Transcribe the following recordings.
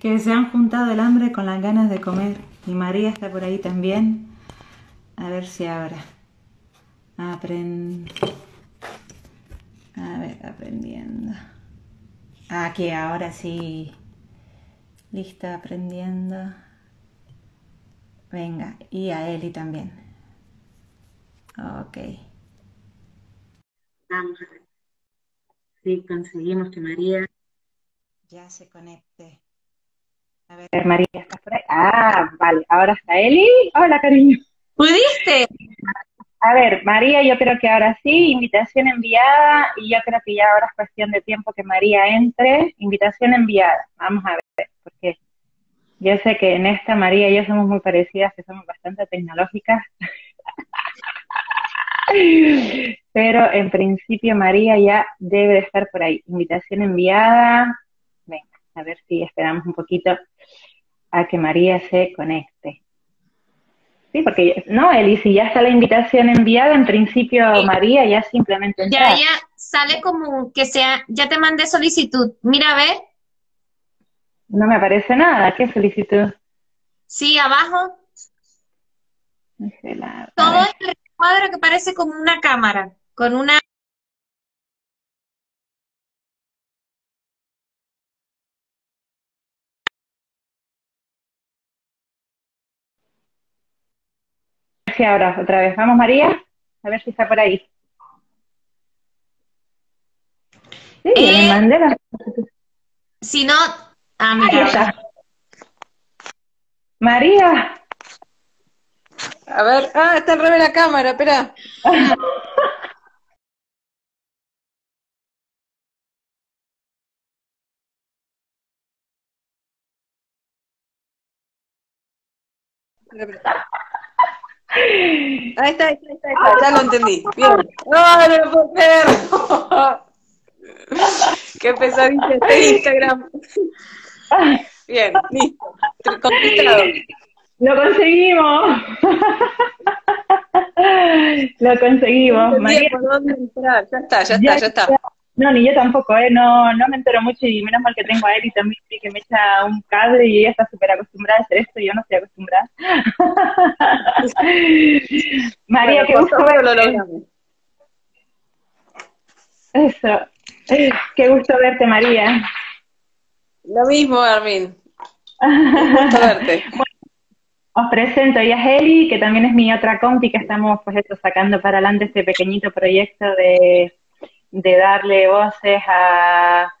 que se han juntado el hambre con las ganas de comer. Y María está por ahí también. A ver si ahora. Aprend... A ver, aprendiendo. Aquí, ahora sí. Lista, aprendiendo. Venga, y a Eli también. Ok. Vamos a ver. Si conseguimos que María ya se conecte. A ver, María, ¿estás por ahí? Ah, vale, ahora está Eli. Hola, cariño. ¿Pudiste? A ver, María, yo creo que ahora sí, invitación enviada, y yo creo que ya ahora es cuestión de tiempo que María entre. Invitación enviada. Vamos a ver, porque yo sé que en esta María y yo somos muy parecidas, que somos bastante tecnológicas. Pero en principio María ya debe de estar por ahí. Invitación enviada. A ver si esperamos un poquito a que María se conecte. Sí, porque, no, Eli, si ya está la invitación enviada, en principio María ya simplemente Ya, ya sale como que sea, ya te mandé solicitud. Mira, a ver. No me aparece nada, ¿qué solicitud? Sí, abajo. Todo el cuadro que parece como una cámara, con una ahora, otra vez. Vamos, María, a ver si está por ahí. Sí, eh, mandé Si no, ah, mira. María. A ver, ah, está al revés la cámara, espera. Ahí está, ahí está, ahí está, ya lo entendí. Bien. ¡No, no lo puedo creer! ¡Qué pesadilla este Instagram! Bien, listo. Conquistado. Lo conseguimos. Lo conseguimos. María. dónde entrar. Ya está, ya está, ya está. No, ni yo tampoco, ¿eh? No, no me entero mucho y menos mal que tengo a Eli también que me echa un cable y ella está súper acostumbrada a hacer esto y yo no estoy acostumbrada. María, qué gusto verte. Eso. Qué gusto verte, María. Lo mismo, Armin. Gusto verte. os presento, ella es Eli, que también es mi otra compi que estamos pues esto, sacando para adelante este pequeñito proyecto de de darle voces a,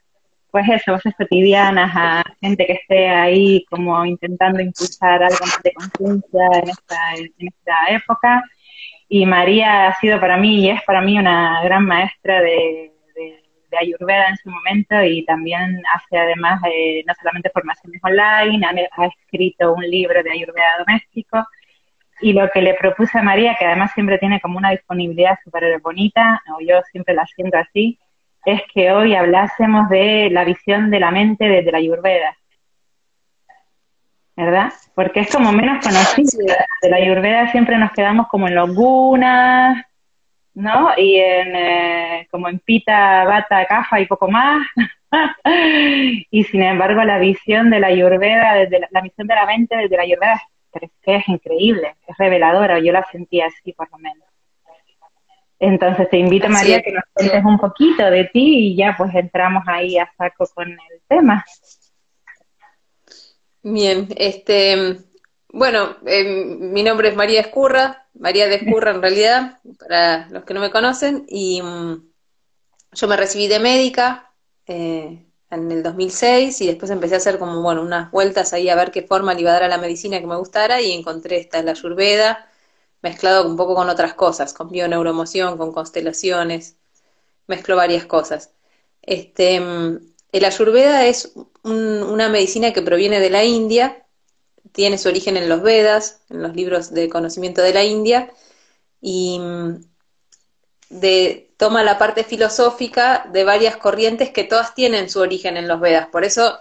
pues eso, voces cotidianas, a gente que esté ahí como intentando impulsar algo más de conciencia en esta, en esta época. Y María ha sido para mí y es para mí una gran maestra de, de, Ayurveda en su momento y también hace además eh, no solamente formaciones online, ha, ha escrito un libro de Ayurveda doméstico y lo que le propuse a María, que además siempre tiene como una disponibilidad súper bonita, o yo siempre la siento así, es que hoy hablásemos de la visión de la mente desde la Ayurveda. ¿Verdad? Porque es como menos conocida. De la Ayurveda siempre nos quedamos como en los gunas, ¿no? Y en, eh, como en pita, bata, caja y poco más. y sin embargo, la visión de la Ayurveda, desde la, visión de la mente desde la Ayurveda es que es increíble, es reveladora, yo la sentí así por lo menos. Entonces te invito, María, que nos cuentes un poquito de ti y ya pues entramos ahí a saco con el tema. Bien, este, bueno, em, mi nombre es María Escurra, María de Escurra en realidad, para los que no me conocen, y mm, yo me recibí de médica, eh, en el 2006 y después empecé a hacer como, bueno, unas vueltas ahí a ver qué forma le iba a dar a la medicina que me gustara y encontré esta, la Ayurveda, mezclado un poco con otras cosas, con bioneuromoción, con constelaciones, mezclo varias cosas. Este, el Ayurveda es una medicina que proviene de la India, tiene su origen en los Vedas, en los libros de conocimiento de la India, y de, toma la parte filosófica de varias corrientes que todas tienen su origen en los Vedas. Por eso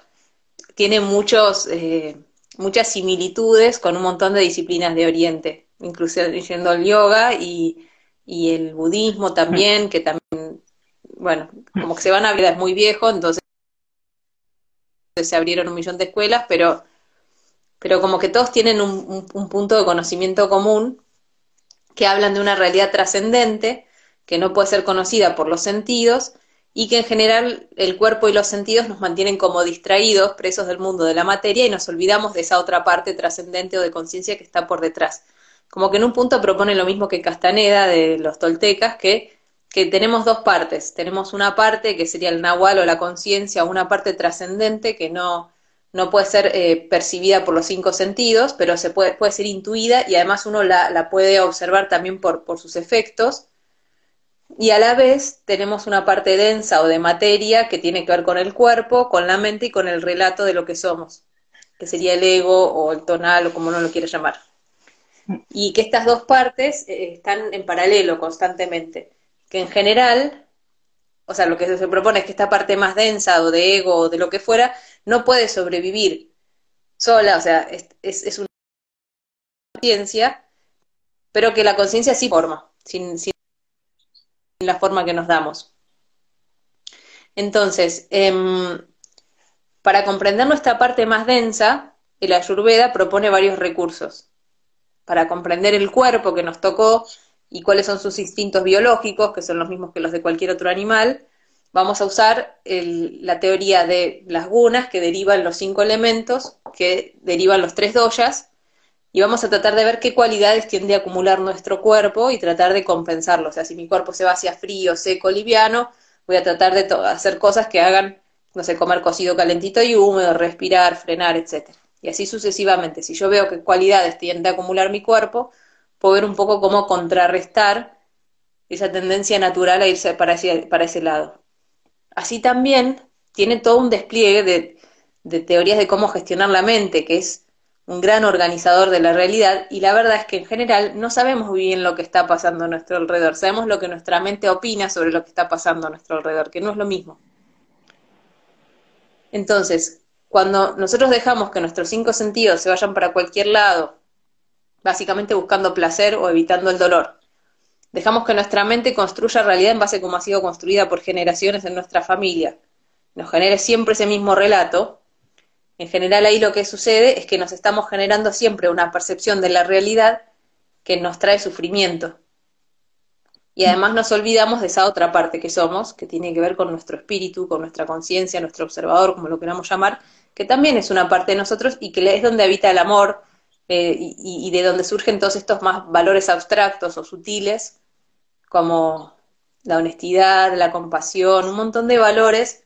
tiene muchos, eh, muchas similitudes con un montón de disciplinas de Oriente, incluyendo el yoga y, el budismo también, que también, bueno, como que se van a es muy viejo, entonces se abrieron un millón de escuelas, pero, pero como que todos tienen un punto de conocimiento común que hablan de una realidad trascendente que no puede ser conocida por los sentidos y que en general el cuerpo y los sentidos nos mantienen como distraídos, presos del mundo de la materia y nos olvidamos de esa otra parte trascendente o de conciencia que está por detrás. Como que en un punto propone lo mismo que Castaneda de los toltecas, que, que tenemos dos partes. Tenemos una parte que sería el nahual o la conciencia, una parte trascendente que no, no puede ser eh, percibida por los cinco sentidos, pero se puede, puede ser intuida y además uno la, la puede observar también por, por sus efectos y a la vez tenemos una parte densa o de materia que tiene que ver con el cuerpo, con la mente y con el relato de lo que somos, que sería el ego o el tonal o como uno lo quiere llamar. Y que estas dos partes eh, están en paralelo constantemente, que en general, o sea, lo que se propone es que esta parte más densa o de ego o de lo que fuera, no puede sobrevivir sola, o sea, es, es, una conciencia, pero que la conciencia sí forma, sin, sin la forma que nos damos. Entonces, em, para comprender nuestra parte más densa, el Ayurveda propone varios recursos. Para comprender el cuerpo que nos tocó y cuáles son sus instintos biológicos, que son los mismos que los de cualquier otro animal, vamos a usar la teoría de las gunas, que derivan los cinco elementos, que derivan los tres doyas, y vamos a tratar de ver qué cualidades tiende a acumular nuestro cuerpo y tratar de compensarlo. O sea, si mi cuerpo se va hacia frío, seco, liviano, voy a tratar de hacer cosas que hagan, no sé, comer cocido calentito y húmedo, respirar, frenar, etcétera. Y así sucesivamente. Si yo veo qué cualidades tiende a acumular mi cuerpo, puedo ver un poco cómo contrarrestar esa tendencia natural a irse para ese, para ese lado. Así también tiene todo un despliegue de, de teorías de cómo gestionar la mente, que es un gran organizador de la realidad y la verdad es que en general no sabemos bien lo que está pasando a nuestro alrededor, sabemos lo que nuestra mente opina sobre lo que está pasando a nuestro alrededor, que no es lo mismo. Entonces, cuando nosotros dejamos que nuestros cinco sentidos se vayan para cualquier lado, básicamente buscando placer o evitando el dolor, dejamos que nuestra mente construya realidad en base a cómo ha sido construida por generaciones en nuestra familia, nos genere siempre ese mismo relato, en general ahí lo que sucede es que nos estamos generando siempre una percepción de la realidad que nos trae sufrimiento. Y además nos olvidamos de esa otra parte que somos, que tiene que ver con nuestro espíritu, con nuestra conciencia, nuestro observador, como lo queramos llamar, que también es una parte de nosotros y que es donde habita el amor eh, y, y, de donde surgen todos estos más valores abstractos o sutiles, como la honestidad, la compasión, un montón de valores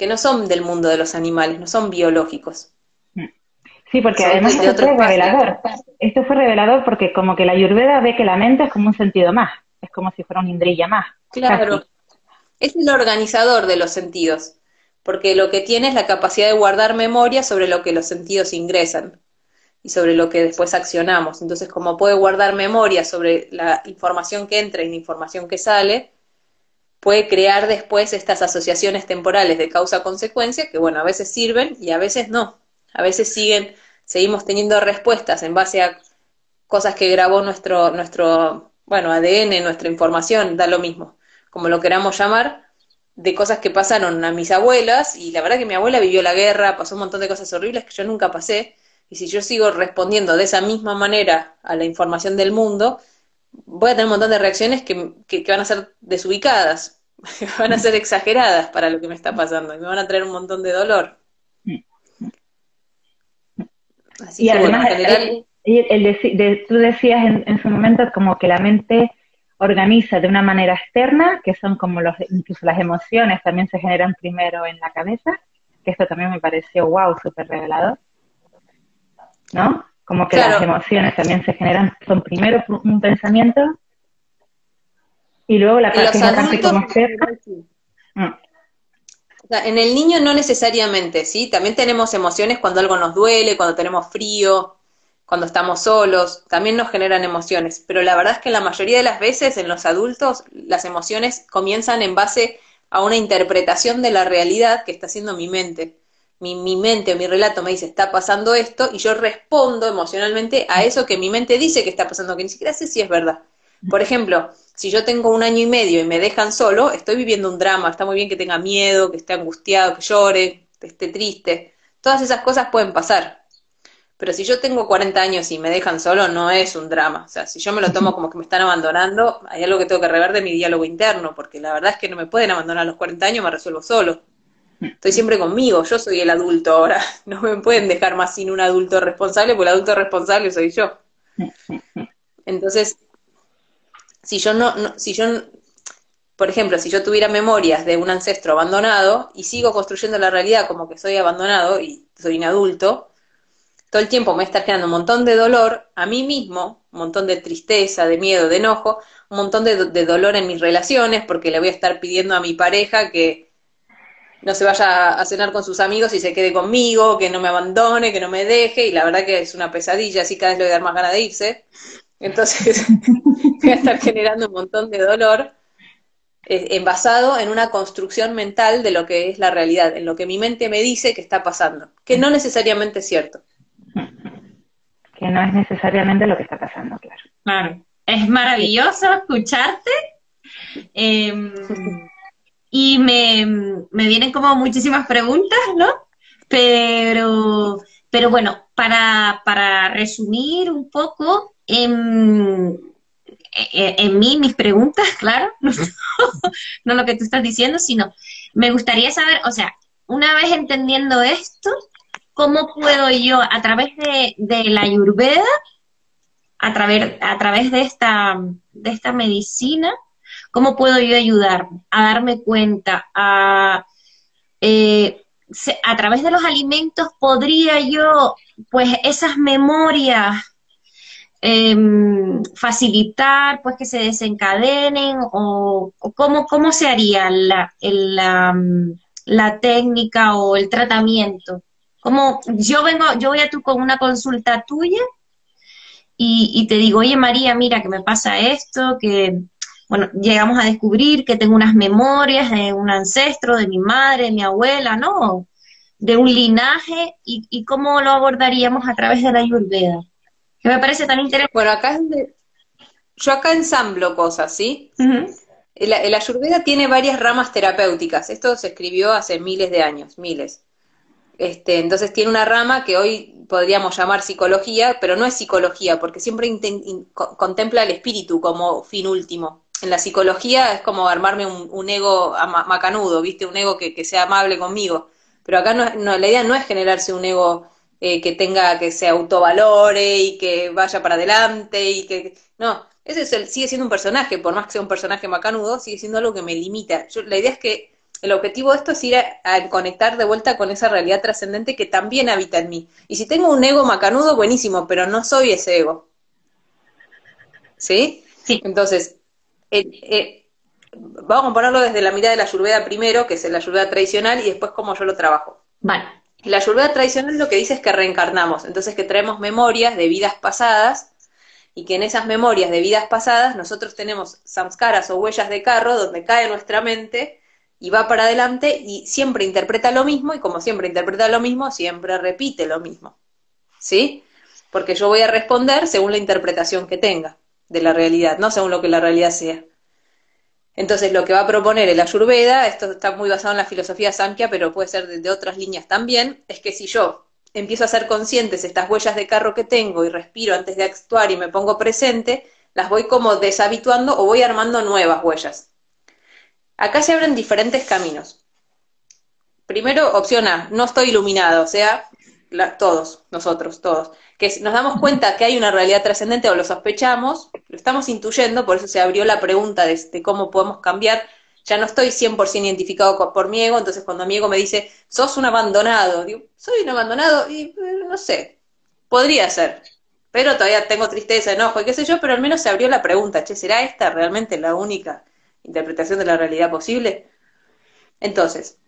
que no son del mundo de los animales, no son biológicos. Sí, porque además esto fue revelador. Esto fue revelador porque como que la ayurveda ve que la mente es como un sentido más, es como si fuera un indrilla más. Claro, es el organizador de los sentidos, porque lo que tiene es la capacidad de guardar memoria sobre lo que los sentidos ingresan y sobre lo que después accionamos. Entonces, como puede guardar memoria sobre la información que entra y la información que sale, puede crear después estas asociaciones temporales de causa-consecuencia que, bueno, a veces sirven y a veces no. A veces siguen, seguimos teniendo respuestas en base a cosas que grabó nuestro, nuestro, bueno, ADN, nuestra información, da lo mismo, como lo queramos llamar, de cosas que pasaron a mis abuelas, y la verdad que mi abuela vivió la guerra, pasó un montón de cosas horribles que yo nunca pasé, y si yo sigo respondiendo de esa misma manera a la información del mundo, voy a tener un montón de reacciones que, que, van a ser desubicadas, van a ser exageradas para lo que me está pasando y me van a traer un montón de dolor. Así y además, general... el, tú decías en, en, su momento como que la mente organiza de una manera externa, que son como los, incluso las emociones también se generan primero en la cabeza, que esto también me pareció wow, súper revelador. ¿No? Como que las emociones también se generan, son primero un pensamiento y luego la parte, como mm. en el niño no necesariamente, ¿sí? También tenemos emociones cuando algo nos duele, cuando tenemos frío, cuando estamos solos, también nos generan emociones. Pero la verdad es que la mayoría de las veces en los adultos las emociones comienzan en base a una interpretación de la realidad que está haciendo mi mente mi, mi mente o mi relato me dice está pasando esto y yo respondo emocionalmente a eso que mi mente dice que está pasando, que ni siquiera sé si es verdad. Por ejemplo, si yo tengo un año y medio y me dejan solo, estoy viviendo un drama, está muy bien que tenga miedo, que esté angustiado, que llore, que esté triste, Todas esas cosas pueden pasar. Pero si yo tengo 40 años y me dejan solo, no es un drama. O sea, si yo me lo tomo como que me están abandonando, hay algo que tengo que rever de mi diálogo interno, porque la verdad es que no me pueden abandonar a los 40 años, me resuelvo solo. Estoy siempre conmigo, yo soy el adulto ahora. No me pueden dejar más sin un adulto responsable, porque el adulto responsable soy yo. Entonces, si yo no, si yo por ejemplo, si yo tuviera memorias de un ancestro abandonado y sigo construyendo la realidad como que soy abandonado y soy un adulto, todo el tiempo me va estar generando un montón de dolor a mí mismo, un montón de tristeza, de miedo, de enojo, un montón de, dolor en mis relaciones porque le voy a estar pidiendo a mi pareja que no se vaya a cenar con sus amigos y se quede conmigo, que no me abandone, que no me deje, y la verdad que es una pesadilla, así cada vez le voy a dar más ganas de irse. Entonces voy a estar generando un montón de dolor eh, basado en una construcción mental de lo que es la realidad, en lo que mi mente me dice que está pasando, que no necesariamente es cierto. Que no es necesariamente lo que está pasando, claro. Claro. Es maravilloso escucharte. Em, y me, me, vienen como muchísimas preguntas, ¿no? Pero, pero bueno, para, para resumir un poco, em, eh, en mí mis preguntas, claro, no, lo que tú estás diciendo, sino me gustaría saber, o sea, una vez entendiendo esto, ¿cómo puedo yo, a través de, la ayurveda, a través, a través de, esta, de esta medicina, cómo puedo yo ayudarme a darme cuenta, a, eh, a través de los alimentos podría yo, pues esas memorias Em, facilitar pues que se desencadenen o, cómo, cómo se haría la, la, la, técnica o el tratamiento? Como yo vengo, yo voy a tú con una consulta tuya y, y te digo, oye María, mira que me pasa esto, que bueno, llegamos a descubrir que tengo unas memorias de un ancestro, de mi madre, de mi abuela, ¿no? De un linaje y, y cómo lo abordaríamos a través de la Ayurveda que me parece tan interesante. Bueno, acá yo acá ensamblo cosas, ¿sí? el, Ayurveda tiene varias ramas terapéuticas. Esto se escribió hace miles de años, miles. Este, entonces tiene una rama que hoy podríamos llamar psicología, pero no es psicología, porque siempre contempla el espíritu como fin último. En la psicología es como armarme un, ego macanudo, ¿viste? Un ego que, sea amable conmigo. Pero acá no, la idea no es generarse un ego eh, que tenga, que se autovalore y que vaya para adelante y que... No, ese es el, sigue siendo un personaje, por más que sea un personaje macanudo, sigue siendo algo que me limita. Yo, la idea es que el objetivo de esto es ir a, conectar de vuelta con esa realidad trascendente que también habita en mí. Y si tengo un ego macanudo, buenísimo, pero no soy ese ego. ¿Sí? Sí. Entonces, eh, vamos a ponerlo desde la mirada de la ayurveda primero, que es la ayurveda tradicional, y después cómo yo lo trabajo. Vale. La ayurveda tradicional lo que dice es que reencarnamos, entonces que traemos memorias de vidas pasadas y que en esas memorias de vidas pasadas nosotros tenemos samskaras o huellas de carro donde cae nuestra mente y va para adelante y siempre interpreta lo mismo y como siempre interpreta lo mismo, siempre repite lo mismo. ¿Sí? Porque yo voy a responder según la interpretación que tenga de la realidad, no según lo que la realidad sea. Entonces, lo que va a proponer el Ayurveda, esto está muy basado en la filosofía Samkhya, pero puede ser de, otras líneas también, es que si yo empiezo a ser conscientes estas huellas de carro que tengo y respiro antes de actuar y me pongo presente, las voy como deshabituando o voy armando nuevas huellas. Acá se abren diferentes caminos. Primero, opción A, no estoy iluminado, o sea, todos, nosotros, todos que nos damos cuenta que hay una realidad trascendente o lo sospechamos, lo estamos intuyendo, por eso se abrió la pregunta de, cómo podemos cambiar. Ya no estoy 100% identificado por mi ego, entonces cuando mi ego me dice, sos un abandonado, digo, soy un abandonado y eh, no sé, podría ser, pero todavía tengo tristeza, enojo y qué sé yo, pero al menos se abrió la pregunta, che, ¿será esta realmente la única interpretación de la realidad posible? Entonces,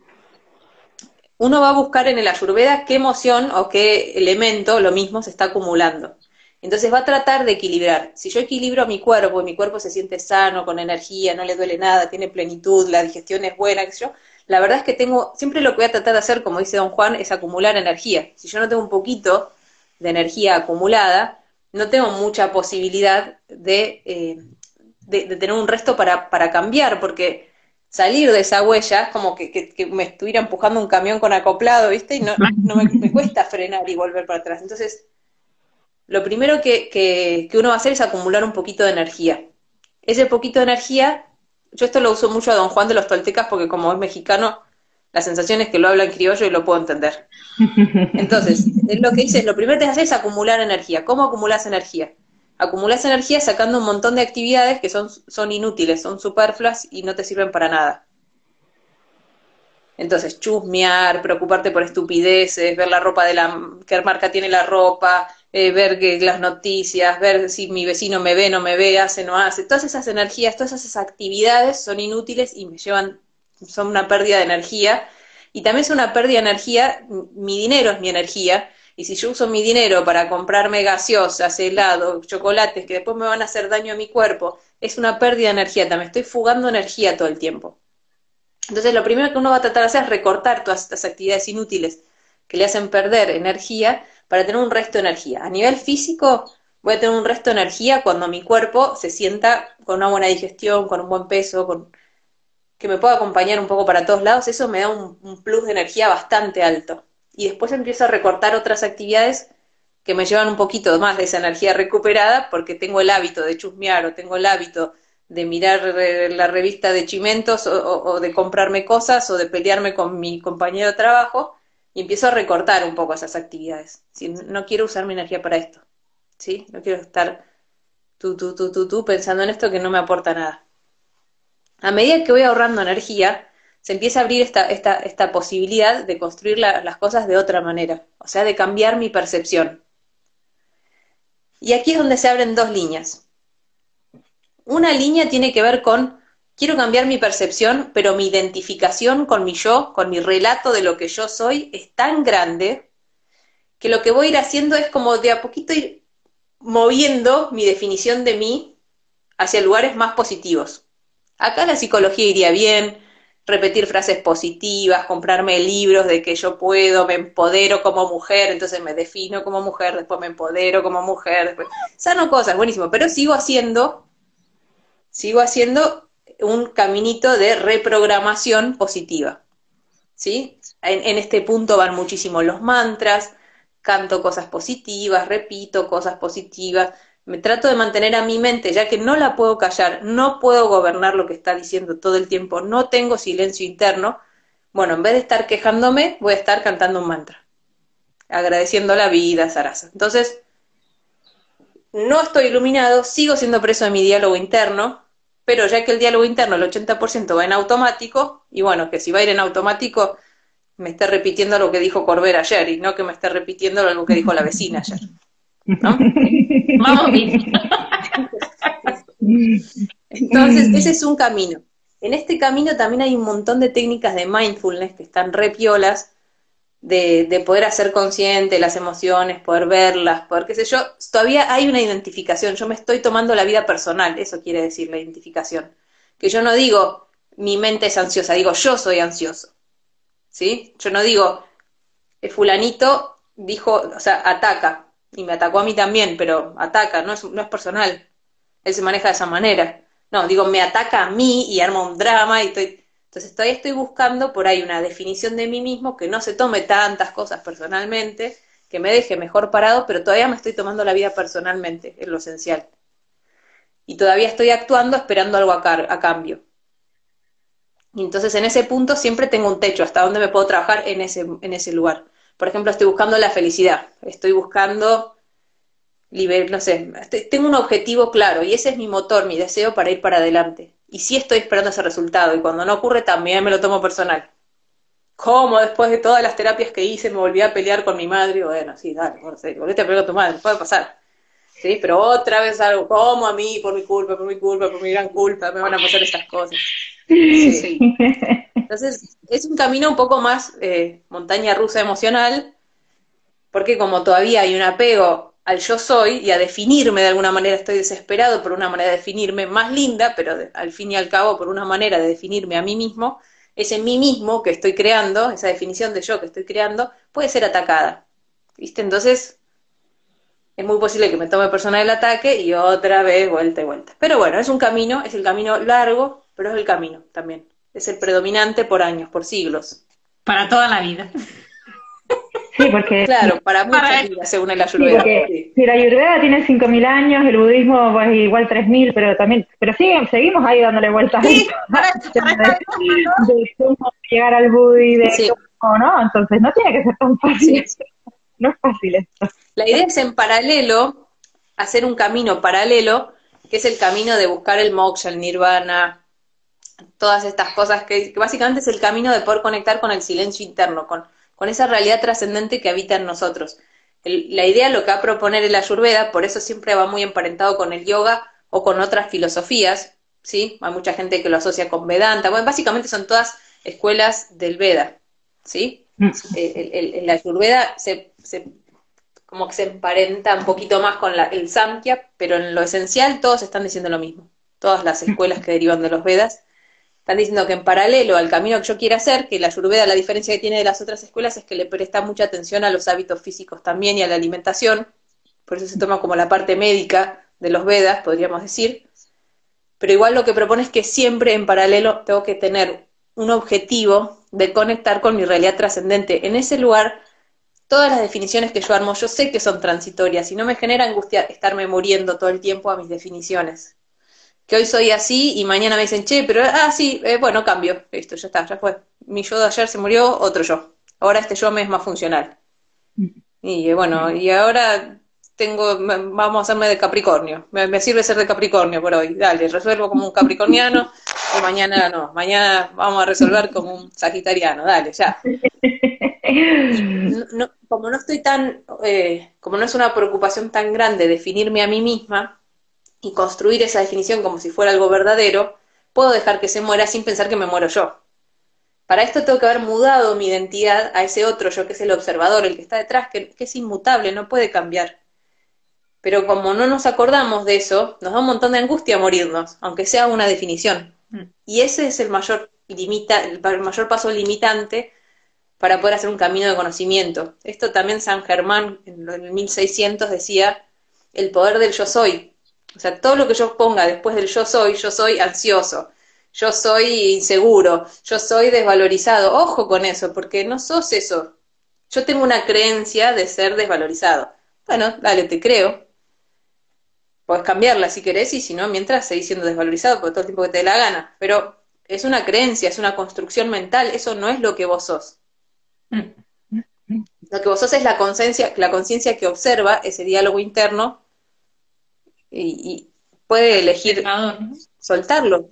uno va a buscar en el ayurveda qué emoción o qué elemento, lo mismo, se está acumulando. Entonces va a tratar de equilibrar. Si yo equilibro mi cuerpo y mi cuerpo se siente sano, con energía, no le duele nada, tiene plenitud, la digestión es buena, sé yo, la verdad es que tengo, siempre lo que voy a tratar de hacer, como dice don Juan, es acumular energía. Si yo no tengo un poquito de energía acumulada, no tengo mucha posibilidad de, eh, tener un resto para cambiar, porque salir de esa huella, como que, me estuviera empujando un camión con acoplado, ¿viste? Y no, no me, cuesta frenar y volver para atrás. Entonces, lo primero que, que, uno va a hacer es acumular un poquito de energía. Ese poquito de energía, yo esto lo uso mucho a don Juan de los Toltecas porque como es mexicano, la sensación es que lo habla en criollo y lo puedo entender. Entonces, lo que dice es, lo primero que hacer es acumular energía. ¿Cómo acumulas energía? Acumulas energía sacando un montón de actividades que son, son inútiles, son superfluas y no te sirven para nada. Entonces, chusmear, preocuparte por estupideces, ver la ropa de la, qué marca tiene la ropa, eh, ver que, las noticias, ver si mi vecino me ve, no me ve, hace, no hace. Todas esas energías, todas esas actividades son inútiles y me llevan, son una pérdida de energía. Y también es una pérdida de energía, mi dinero es mi energía, y si yo uso mi dinero para comprarme gaseosas, helados, chocolates que después me van a hacer daño a mi cuerpo, es una pérdida de energía, también estoy fugando energía todo el tiempo. Entonces lo primero que uno va a tratar de hacer es recortar todas estas actividades inútiles que le hacen perder energía para tener un resto de energía. A nivel físico, voy a tener un resto de energía cuando mi cuerpo se sienta con una buena digestión, con un buen peso, con que me pueda acompañar un poco para todos lados, eso me da un plus de energía bastante alto y después empiezo a recortar otras actividades que me llevan un poquito más de esa energía recuperada porque tengo el hábito de chusmear o tengo el hábito de mirar eh, la revista de chimentos o, de comprarme cosas o de pelearme con mi compañero de trabajo y empiezo a recortar un poco esas actividades. Si no quiero usar mi energía para esto, ¿sí? No quiero estar tú, tú, tú, tú, tú pensando en esto que no me aporta nada. A medida que voy ahorrando energía, se empieza a abrir esta, esta, esta posibilidad de construir las cosas de otra manera, o sea, de cambiar mi percepción. Y aquí es donde se abren dos líneas. Una línea tiene que ver con, quiero cambiar mi percepción, pero mi identificación con mi yo, con mi relato de lo que yo soy, es tan grande que lo que voy a ir haciendo es como de a poquito ir moviendo mi definición de mí hacia lugares más positivos. Acá la psicología iría bien, repetir frases positivas, comprarme libros de que yo puedo, me empodero como mujer, entonces me defino como mujer, después me empodero como mujer, después sano cosas, buenísimo, pero sigo haciendo, sigo haciendo un caminito de reprogramación positiva. ¿Sí? En, en este punto van muchísimo los mantras, canto cosas positivas, repito cosas positivas, me trato de mantener a mi mente, ya que no la puedo callar, no puedo gobernar lo que está diciendo todo el tiempo, no tengo silencio interno, bueno, en vez de estar quejándome, voy a estar cantando un mantra, agradeciendo la vida, Sarasa. Entonces, no estoy iluminado, sigo siendo preso de mi diálogo interno, pero ya que el diálogo interno, el 80% va en automático, y bueno, que si va a ir en automático, me esté repitiendo lo que dijo Corber ayer, y no que me esté repitiendo lo que dijo la vecina ayer. ¿no? Vamos bien. Entonces, ese es un camino. En este camino también hay un montón de técnicas de mindfulness que están repiolas, de, de poder hacer consciente las emociones, poder verlas, poder qué sé yo. Todavía hay una identificación, yo me estoy tomando la vida personal, eso quiere decir la identificación. Que yo no digo, mi mente es ansiosa, digo, yo soy ansioso. ¿Sí? Yo no digo, el fulanito dijo, o sea, ataca, y me atacó a mí también, pero ataca, no es, no es personal. Él se maneja de esa manera. No, digo, me ataca a mí y arma un drama y estoy... Entonces todavía estoy buscando por ahí una definición de mí mismo que no se tome tantas cosas personalmente, que me deje mejor parado, pero todavía me estoy tomando la vida personalmente, es lo esencial. Y todavía estoy actuando esperando algo a, a cambio. Y entonces en ese punto siempre tengo un techo, hasta dónde me puedo trabajar en ese, en ese lugar. Por ejemplo, estoy buscando la felicidad, estoy buscando, no sé, tengo un objetivo claro y ese es mi motor, mi deseo para ir para adelante. Y sí estoy esperando ese resultado y cuando no ocurre también me lo tomo personal. ¿Cómo después de todas las terapias que hice me volví a pelear con mi madre? Bueno, sí, dale, volviste a pelear con tu madre, puede pasar. ¿Sí? Pero otra vez algo, ¿cómo a mí, por mi culpa, por mi culpa, por mi gran culpa, me van a pasar estas cosas? Sí. Entonces, es un camino un poco más eh, montaña rusa emocional, porque como todavía hay un apego al yo soy y a definirme de alguna manera, estoy desesperado por una manera de definirme más linda, pero al fin y al cabo por una manera de definirme a mí mismo, ese mí mismo que estoy creando, esa definición de yo que estoy creando, puede ser atacada. ¿Viste? Entonces, es muy posible que me tome personal el ataque y otra vez vuelta y vuelta. Pero bueno, es un camino, es el camino largo, pero es el camino también. es el predominante por años, por siglos. Para toda la vida. Sí, porque... Claro, para muchas vidas, según el Ayurveda. Sí, Si la Ayurveda tiene 5.000 años, el budismo pues igual 3.000, pero también... Pero siguen, seguimos ahí dándole vueltas Sí, de, de cómo llegar al budismo, de Sí. cómo no, entonces no tiene que ser tan fácil. No es fácil esto. La idea es en paralelo, hacer un camino paralelo, que es el camino de buscar el moksha, el nirvana, todas estas cosas que, que básicamente es el camino de poder conectar con el silencio interno, con, con esa realidad trascendente que habita en nosotros. El- la idea, lo que va a proponer el Ayurveda, por eso siempre va muy emparentado con el yoga o con otras filosofías, ¿sí? Hay mucha gente que lo asocia con Vedanta, bueno, básicamente son todas escuelas del Veda, ¿sí? Eh, el, el- el Ayurveda se, se- como que se emparenta un poquito más con la- el Samkhya, pero en lo esencial todos están diciendo lo mismo. Todas las escuelas que derivan de los Vedas están diciendo que en paralelo al camino que yo quiero hacer, que la Ayurveda, la diferencia que tiene de las otras escuelas es que le presta mucha atención a los hábitos físicos también y a la alimentación, por eso se toma como la parte médica de los Vedas, podríamos decir. Pero igual lo que propone es que siempre en paralelo tengo que tener un objetivo de conectar con mi realidad trascendente. En ese lugar, todas las definiciones que yo armo, yo sé que son transitorias y no me genera angustia estarme muriendo todo el tiempo a mis definiciones. Que hoy soy así y mañana me dicen, che, pero, ah, sí, eh, bueno, cambio, listo, ya está, ya fue. Mi yo de ayer se murió, otro yo. Ahora este yo me es más funcional. Y eh, bueno, y ahora tengo, vamos a hacerme de Capricornio. Me, me sirve ser de Capricornio por hoy. Dale, resuelvo como un capricorniano y mañana no. Mañana vamos a resolver como un sagitariano. Dale, ya. No- como no estoy tan, eh, como no es una preocupación tan grande definirme a mí misma y construir esa definición como si fuera algo verdadero, puedo dejar que se muera sin pensar que me muero yo. Para esto tengo que haber mudado mi identidad a ese otro yo que es el observador, el que está detrás, que, que es inmutable, no puede cambiar. Pero como no nos acordamos de eso, nos da un montón de angustia morirnos, aunque sea una definición. Mm. Y ese es el mayor, limita, el mayor paso limitante para poder hacer un camino de conocimiento. Esto también San Germán en el 1600 decía el poder del yo soy. O sea, todo lo que yo ponga después del yo soy, yo soy ansioso, yo soy inseguro, yo soy desvalorizado. Ojo con eso, porque no sos eso. Yo tengo una creencia de ser desvalorizado. Bueno, dale, te creo. Podés cambiarla si querés y si no, mientras seguís siendo desvalorizado por todo el tiempo que te dé la gana. Pero es una creencia, es una construcción mental, eso no es lo que vos sos. Lo que vos sos es la conciencia, la conciencia que observa ese diálogo interno y, y puede elegir ¿no? soltarlo.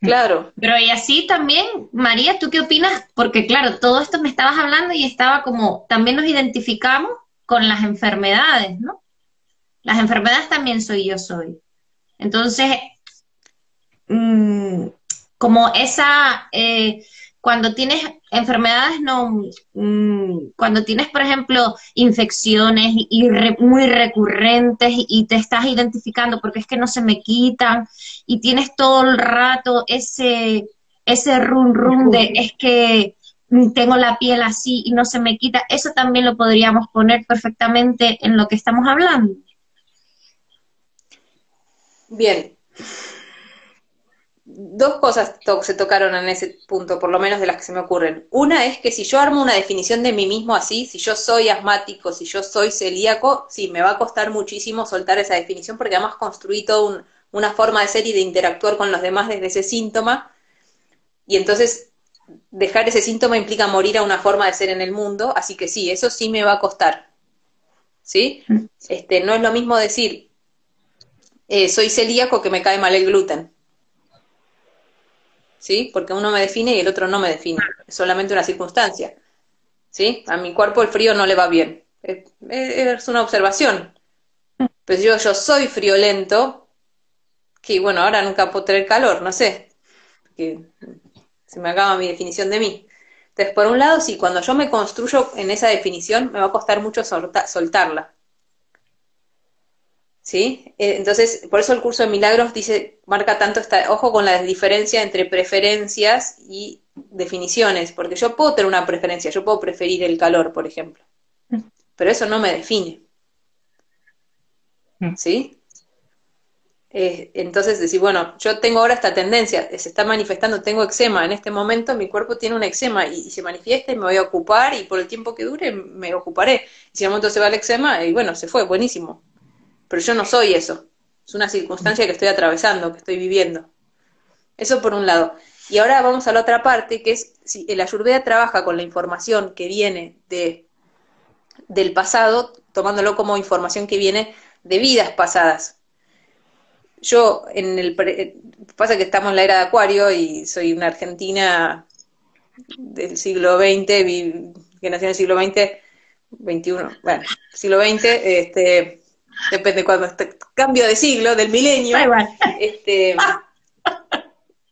Claro. Pero y así también, María, ¿tú qué opinas? Porque claro, todo esto me estabas hablando y estaba como, también nos identificamos con las enfermedades, ¿no? Las enfermedades también soy yo soy. Entonces, mm, como esa, eh, cuando tienes enfermedades, no, mm, cuando tienes, por ejemplo, infecciones y re- muy recurrentes y te estás identificando porque es que no se me quitan y tienes todo el rato ese, ese run run de es que tengo la piel así y no se me quita, eso también lo podríamos poner perfectamente en lo que estamos hablando. Bien. Dos cosas to- se tocaron en ese punto, por lo menos de las que se me ocurren. Una es que si yo armo una definición de mí mismo así, si yo soy asmático, si yo soy celíaco, sí, me va a costar muchísimo soltar esa definición porque además construí toda un- una forma de ser y de interactuar con los demás desde ese síntoma. Y entonces dejar ese síntoma implica morir a una forma de ser en el mundo, así que sí, eso sí me va a costar. ¿Sí? Este, no es lo mismo decir, eh, soy celíaco que me cae mal el gluten. ¿Sí? Porque uno me define y el otro no me define. Es solamente una circunstancia. ¿Sí? A mi cuerpo el frío no le va bien. Es, una observación. Pues yo, yo soy friolento, que bueno, ahora nunca puedo tener calor, no sé. Porque se me acaba mi definición de mí. Entonces, por un lado, sí, cuando yo me construyo en esa definición, me va a costar mucho solta- soltarla. ¿Sí? Eh, Entonces, por eso el curso de milagros dice, marca tanto esta, ojo con la diferencia entre preferencias y definiciones, porque yo puedo tener una preferencia, yo puedo preferir el calor, por ejemplo, pero eso no me define. Mm. ¿Sí? eh, entonces decir, bueno, yo tengo ahora esta tendencia, se está manifestando, tengo eczema, en este momento mi cuerpo tiene un eczema y, se manifiesta y me voy a ocupar y por el tiempo que dure me ocuparé. Y si en el momento se va el eczema, y bueno, se fue, buenísimo. Pero yo no soy eso, es una circunstancia que estoy atravesando, que estoy viviendo. Eso por un lado. Y ahora vamos a la otra parte, que es si la Ayurveda trabaja con la información que viene de, del pasado, tomándolo como información que viene de vidas pasadas yo en el pasa que estamos en la era de Acuario y soy una argentina del siglo XX, que nació en el siglo XX, 21, bueno, siglo XX, este, depende cuando este, cambio de siglo, del milenio, este,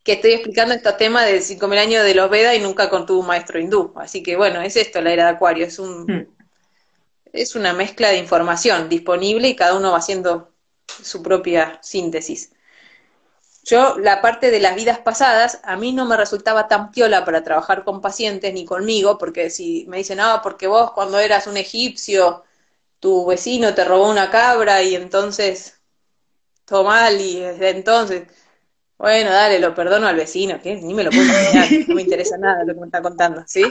que estoy explicando estos temas de 5.000 años de los Vedas y nunca contuvo un maestro hindú. Así que bueno, es esto la era de Acuario, es un hmm. es una mezcla de información disponible y cada uno va haciendo su propia síntesis. Yo, la parte de las vidas pasadas, a mí no me resultaba tan piola para trabajar con pacientes ni conmigo, porque si me dicen, ah, porque vos cuando eras un egipcio, tu vecino te robó una cabra y entonces todo mal y desde entonces, bueno, dale, lo perdono al vecino, que ni me lo puedo imaginar, no me interesa nada lo que me está contando, ¿sí?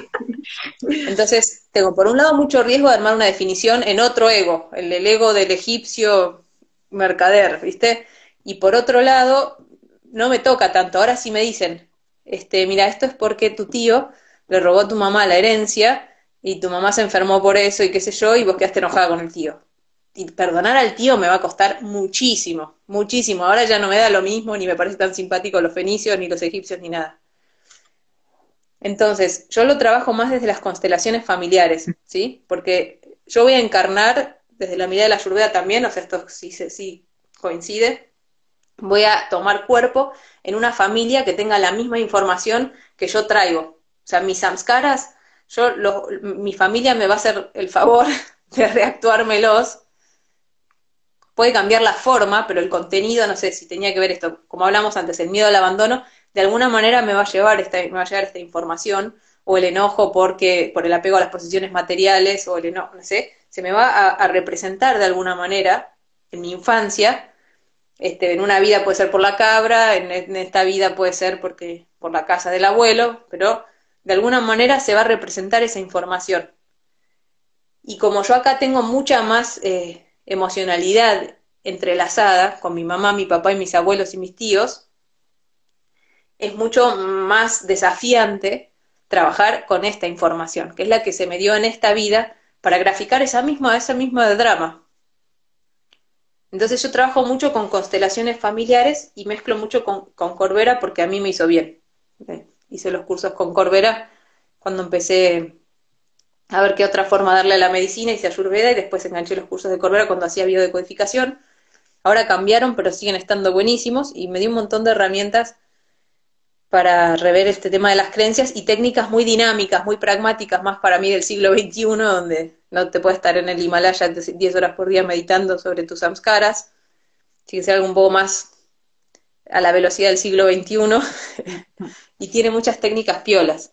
Entonces, tengo por un lado mucho riesgo de armar una definición en otro ego, el, el ego del egipcio mercader, ¿viste? Y por otro lado, no me toca tanto. Ahora sí me dicen, este, mira, esto es porque tu tío le robó a tu mamá la herencia y tu mamá se enfermó por eso y qué sé yo, y vos quedaste enojada con el tío. Y perdonar al tío me va a costar muchísimo, muchísimo. Ahora ya no me da lo mismo, ni me parece tan simpático los fenicios, ni los egipcios, ni nada. Entonces, yo lo trabajo más desde las constelaciones familiares, ¿sí? Porque yo voy a encarnar desde la mirada de la Ayurveda también, o sea, esto sí, sí coincide, voy a tomar cuerpo en una familia que tenga la misma información que yo traigo. O sea, mis samskaras, yo, mi familia me va a hacer el favor de reactuármelos. Puede cambiar la forma, pero el contenido, no sé si tenía que ver esto, como hablamos antes, el miedo al abandono, de alguna manera me va a llevar esta, me va a llevar esta información, o el enojo porque, por el apego a las posiciones materiales, o el enojo, no sé, se me va a, representar de alguna manera en mi infancia. Este, en una vida puede ser por la cabra, en, esta vida puede ser porque por la casa del abuelo, pero de alguna manera se va a representar esa información. Y como yo acá tengo mucha más eh, emocionalidad entrelazada con mi mamá, mi papá y mis abuelos y mis tíos, es mucho más desafiante trabajar con esta información, que es la que se me dio en esta vida para graficar esa misma, ese mismo drama. Entonces yo trabajo mucho con constelaciones familiares y mezclo mucho con, con Corbera porque a mí me hizo bien. Hice los cursos con Corbera cuando empecé a ver qué otra forma darle a la medicina, hice Ayurveda y después enganché los cursos de Corbera cuando hacía biodecodificación. Ahora cambiaron, pero siguen estando buenísimos y me dio un montón de herramientas para rever este tema de las creencias y técnicas muy dinámicas, muy pragmáticas, más para mí del siglo XXI, donde no te puedes estar en el Himalaya 10 horas por día meditando sobre tus samskaras, tiene que ser algo un poco más a la velocidad del siglo XXI y tiene muchas técnicas piolas.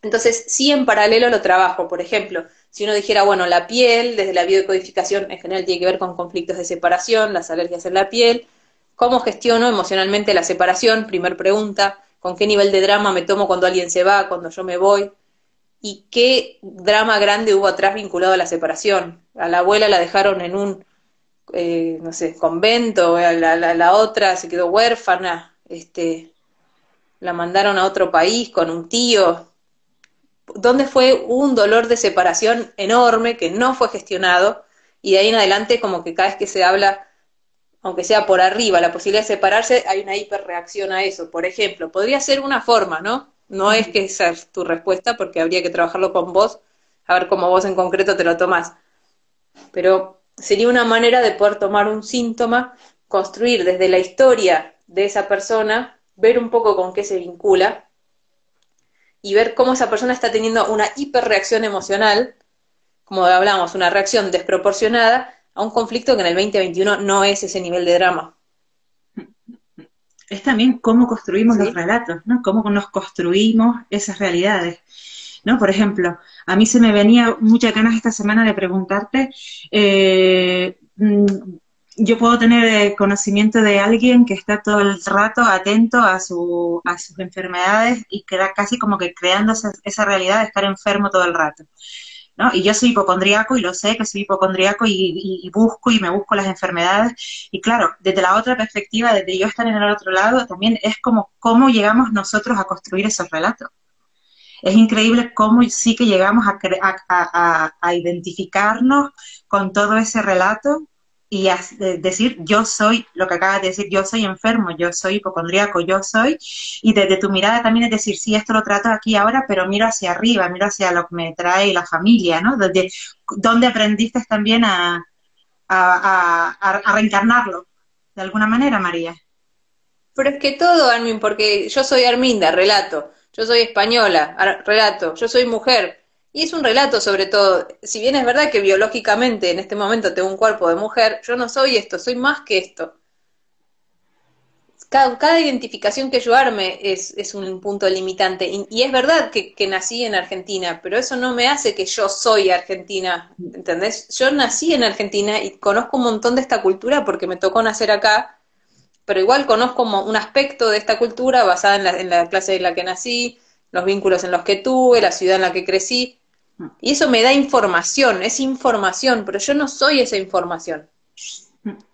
Entonces, sí en paralelo lo trabajo. Por ejemplo, si uno dijera, bueno, la piel, desde la biodecodificación en general tiene que ver con conflictos de separación, las alergias en la piel, ¿Cómo gestiono emocionalmente la separación? Primer pregunta. ¿Con qué nivel de drama me tomo cuando alguien se va, cuando yo me voy? ¿Y qué drama grande hubo atrás vinculado a la separación? A la abuela la dejaron en un, eh, no sé, convento, la, la, la, otra se quedó huérfana, este, la mandaron a otro país con un tío. ¿Dónde fue un dolor de separación enorme que no fue gestionado? Y de ahí en adelante como que cada vez que se habla aunque sea por arriba, la posibilidad de separarse, hay una hiperreacción a eso. Por ejemplo, podría ser una forma, ¿no? No es que esa es tu respuesta, porque habría que trabajarlo con vos, a ver cómo vos en concreto te lo tomás. Pero sería una manera de poder tomar un síntoma, construir desde la historia de esa persona, ver un poco con qué se vincula y ver cómo esa persona está teniendo una hiperreacción emocional, como hablamos, una reacción desproporcionada a un conflicto que en el 2021 no es ese nivel de drama. Es también cómo construimos los relatos, ¿no? Cómo nos construimos esas realidades. ¿no? Por ejemplo, a mí se me venía muchas ganas esta semana de preguntarte, eh, mm, yo puedo tener eh, conocimiento de alguien que está todo el rato atento a, su, a sus enfermedades y queda casi como que creando esa, realidad de estar enfermo todo el rato. ¿no? Y yo soy hipocondriaco y lo sé que soy hipocondriaco y, busco y me busco las enfermedades. Y claro, desde la otra perspectiva, desde yo estar en el otro lado, también es como cómo llegamos nosotros a construir esos relatos. Es increíble cómo sí que llegamos a, a, a identificarnos con todo ese relato y decir yo soy, lo que acabas de decir, yo soy enfermo, yo soy hipocondríaco, yo soy, y desde tu mirada también es decir, sí, esto lo trato aquí ahora, pero miro hacia arriba, miro hacia lo que me trae la familia, ¿no? Desde dónde aprendiste también a, a, reencarnarlo, de alguna manera, María. Pero es que todo, Armin, porque yo soy Arminda, relato, yo soy española, relato, yo soy mujer, y es un relato sobre todo, si bien es verdad que biológicamente en este momento tengo un cuerpo de mujer, yo no soy esto, soy más que esto. Cada, identificación que yo arme es, un punto limitante. Y, es verdad que, que, nací en Argentina, pero eso no me hace que yo soy argentina, ¿entendés? Yo nací en Argentina y conozco un montón de esta cultura porque me tocó nacer acá, pero igual conozco un aspecto de esta cultura basada en la, en la clase en la que nací, los vínculos en los que tuve, la ciudad en la que crecí, y eso me da información, es información, pero yo no soy esa información.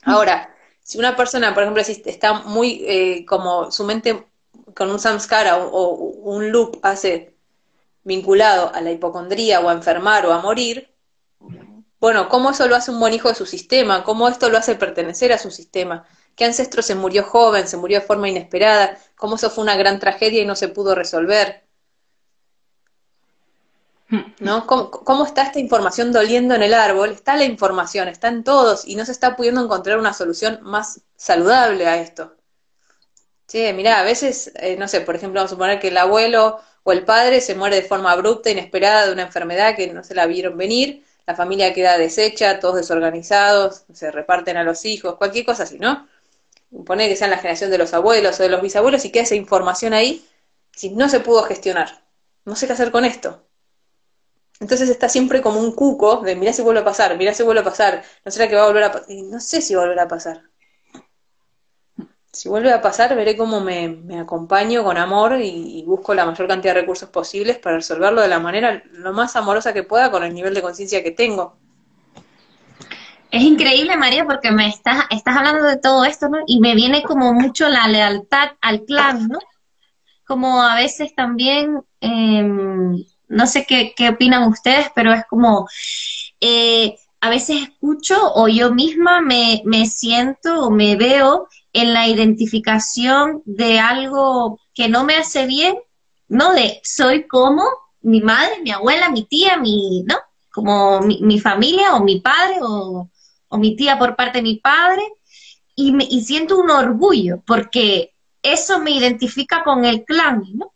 Ahora, si una persona, por ejemplo, está muy eh, como su mente con un samskara o, un loop hace vinculado a la hipocondría o a enfermar o a morir, bueno, ¿cómo eso lo hace un buen hijo de su sistema? ¿Cómo esto lo hace pertenecer a su sistema? ¿Qué ancestro se murió joven, se murió de forma inesperada? ¿Cómo eso fue una gran tragedia y no se pudo resolver? ¿no? ¿Cómo, está esta información doliendo en el árbol? Está la información, está en todos y no se está pudiendo encontrar una solución más saludable a esto. Sí, mira, a veces, eh, no sé, por ejemplo, vamos a suponer que el abuelo o el padre se muere de forma abrupta, inesperada de una enfermedad que no se la vieron venir, la familia queda deshecha, todos desorganizados, se reparten a los hijos, cualquier cosa así, ¿no? Pone que sea la generación de los abuelos o de los bisabuelos y queda esa información ahí, si no se pudo gestionar. No sé qué hacer con esto. Entonces está siempre como un cuco de mirá si vuelve a pasar, mirá si vuelve a pasar, no será que va a volver a pasar, no sé si va a pasar. Si vuelve a pasar, veré cómo me, acompaño con amor y, busco la mayor cantidad de recursos posibles para resolverlo de la manera lo más amorosa que pueda con el nivel de conciencia que tengo. Es increíble, María, porque me estás, estás hablando de todo esto, ¿no? Y me viene como mucho la lealtad al clan, ¿no? Como a veces también em, no sé qué, opinan ustedes, pero es como, eh, a veces escucho o yo misma me, me siento o me veo en la identificación de algo que no me hace bien, ¿no? De soy como mi madre, mi abuela, mi tía, mi, ¿no? Como mi, familia o mi padre o, mi tía por parte de mi padre y, me, y siento un orgullo porque eso me identifica con el clan, ¿no?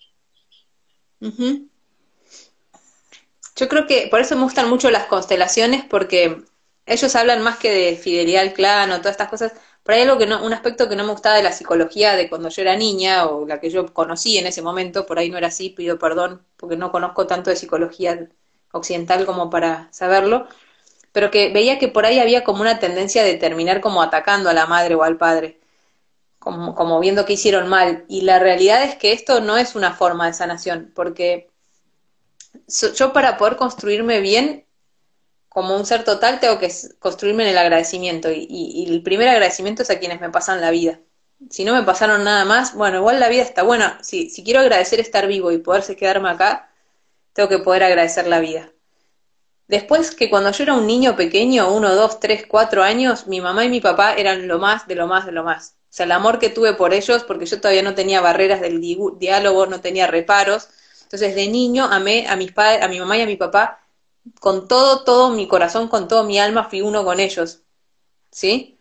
Yo creo que por eso me gustan mucho las constelaciones, porque ellos hablan más que de fidelidad al clan o todas estas cosas. Pero hay algo que no, un aspecto que no me gustaba de la psicología de cuando yo era niña, o la que yo conocí en ese momento, por ahí no era así, pido perdón, porque no conozco tanto de psicología occidental como para saberlo, pero que veía que por ahí había como una tendencia de terminar como atacando a la madre o al padre, como, como viendo que hicieron mal. Y la realidad es que esto no es una forma de sanación, porque yo para poder construirme bien como un ser total tengo que construirme en el agradecimiento y, el primer agradecimiento es a quienes me pasan la vida. Si no me pasaron nada más, bueno, igual la vida está buena. Si, si quiero agradecer estar vivo y poderse quedarme acá, tengo que poder agradecer la vida. Después que cuando yo era un niño pequeño, uno, dos, tres, cuatro años, mi mamá y mi papá eran lo más, de lo más, de lo más. O sea, el amor que tuve por ellos, porque yo todavía no tenía barreras del diálogo, no tenía reparos, entonces, de niño amé a mis padres, a mi mamá y a mi papá con todo, todo mi corazón, con todo mi alma, fui uno con ellos. ¿Sí?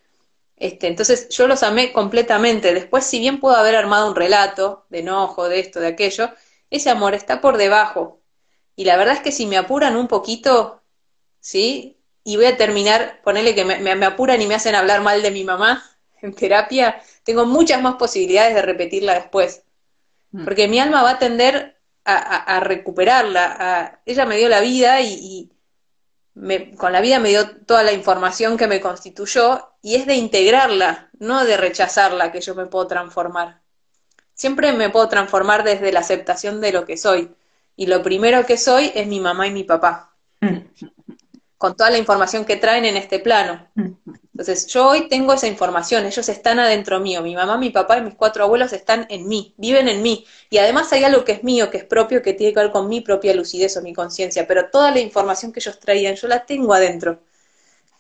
Este, entonces yo los amé completamente. Después, si bien puedo haber armado un relato de enojo, de esto, de aquello, ese amor está por debajo. Y la verdad es que si me apuran un poquito, ¿sí? Y voy a terminar, ponerle que me, me apuran y me hacen hablar mal de mi mamá en terapia, tengo muchas más posibilidades de repetirla después. Mm. Porque mi alma va a tender a, recuperarla. ella me dio la vida y, me, con la vida me dio toda la información que me constituyó y es de integrarla, no de rechazarla que yo me puedo transformar. Siempre me puedo transformar desde la aceptación de lo que soy. Y lo primero que soy es mi mamá y mi papá. Mm. Con toda la información que traen en este plano. Entonces, yo hoy tengo esa información, ellos están adentro mío, mi mamá, mi papá y mis cuatro abuelos están en mí, viven en mí. Y además hay algo que es mío, que es propio, que tiene que ver con mi propia lucidez o mi conciencia, pero toda la información que ellos traían, yo la tengo adentro.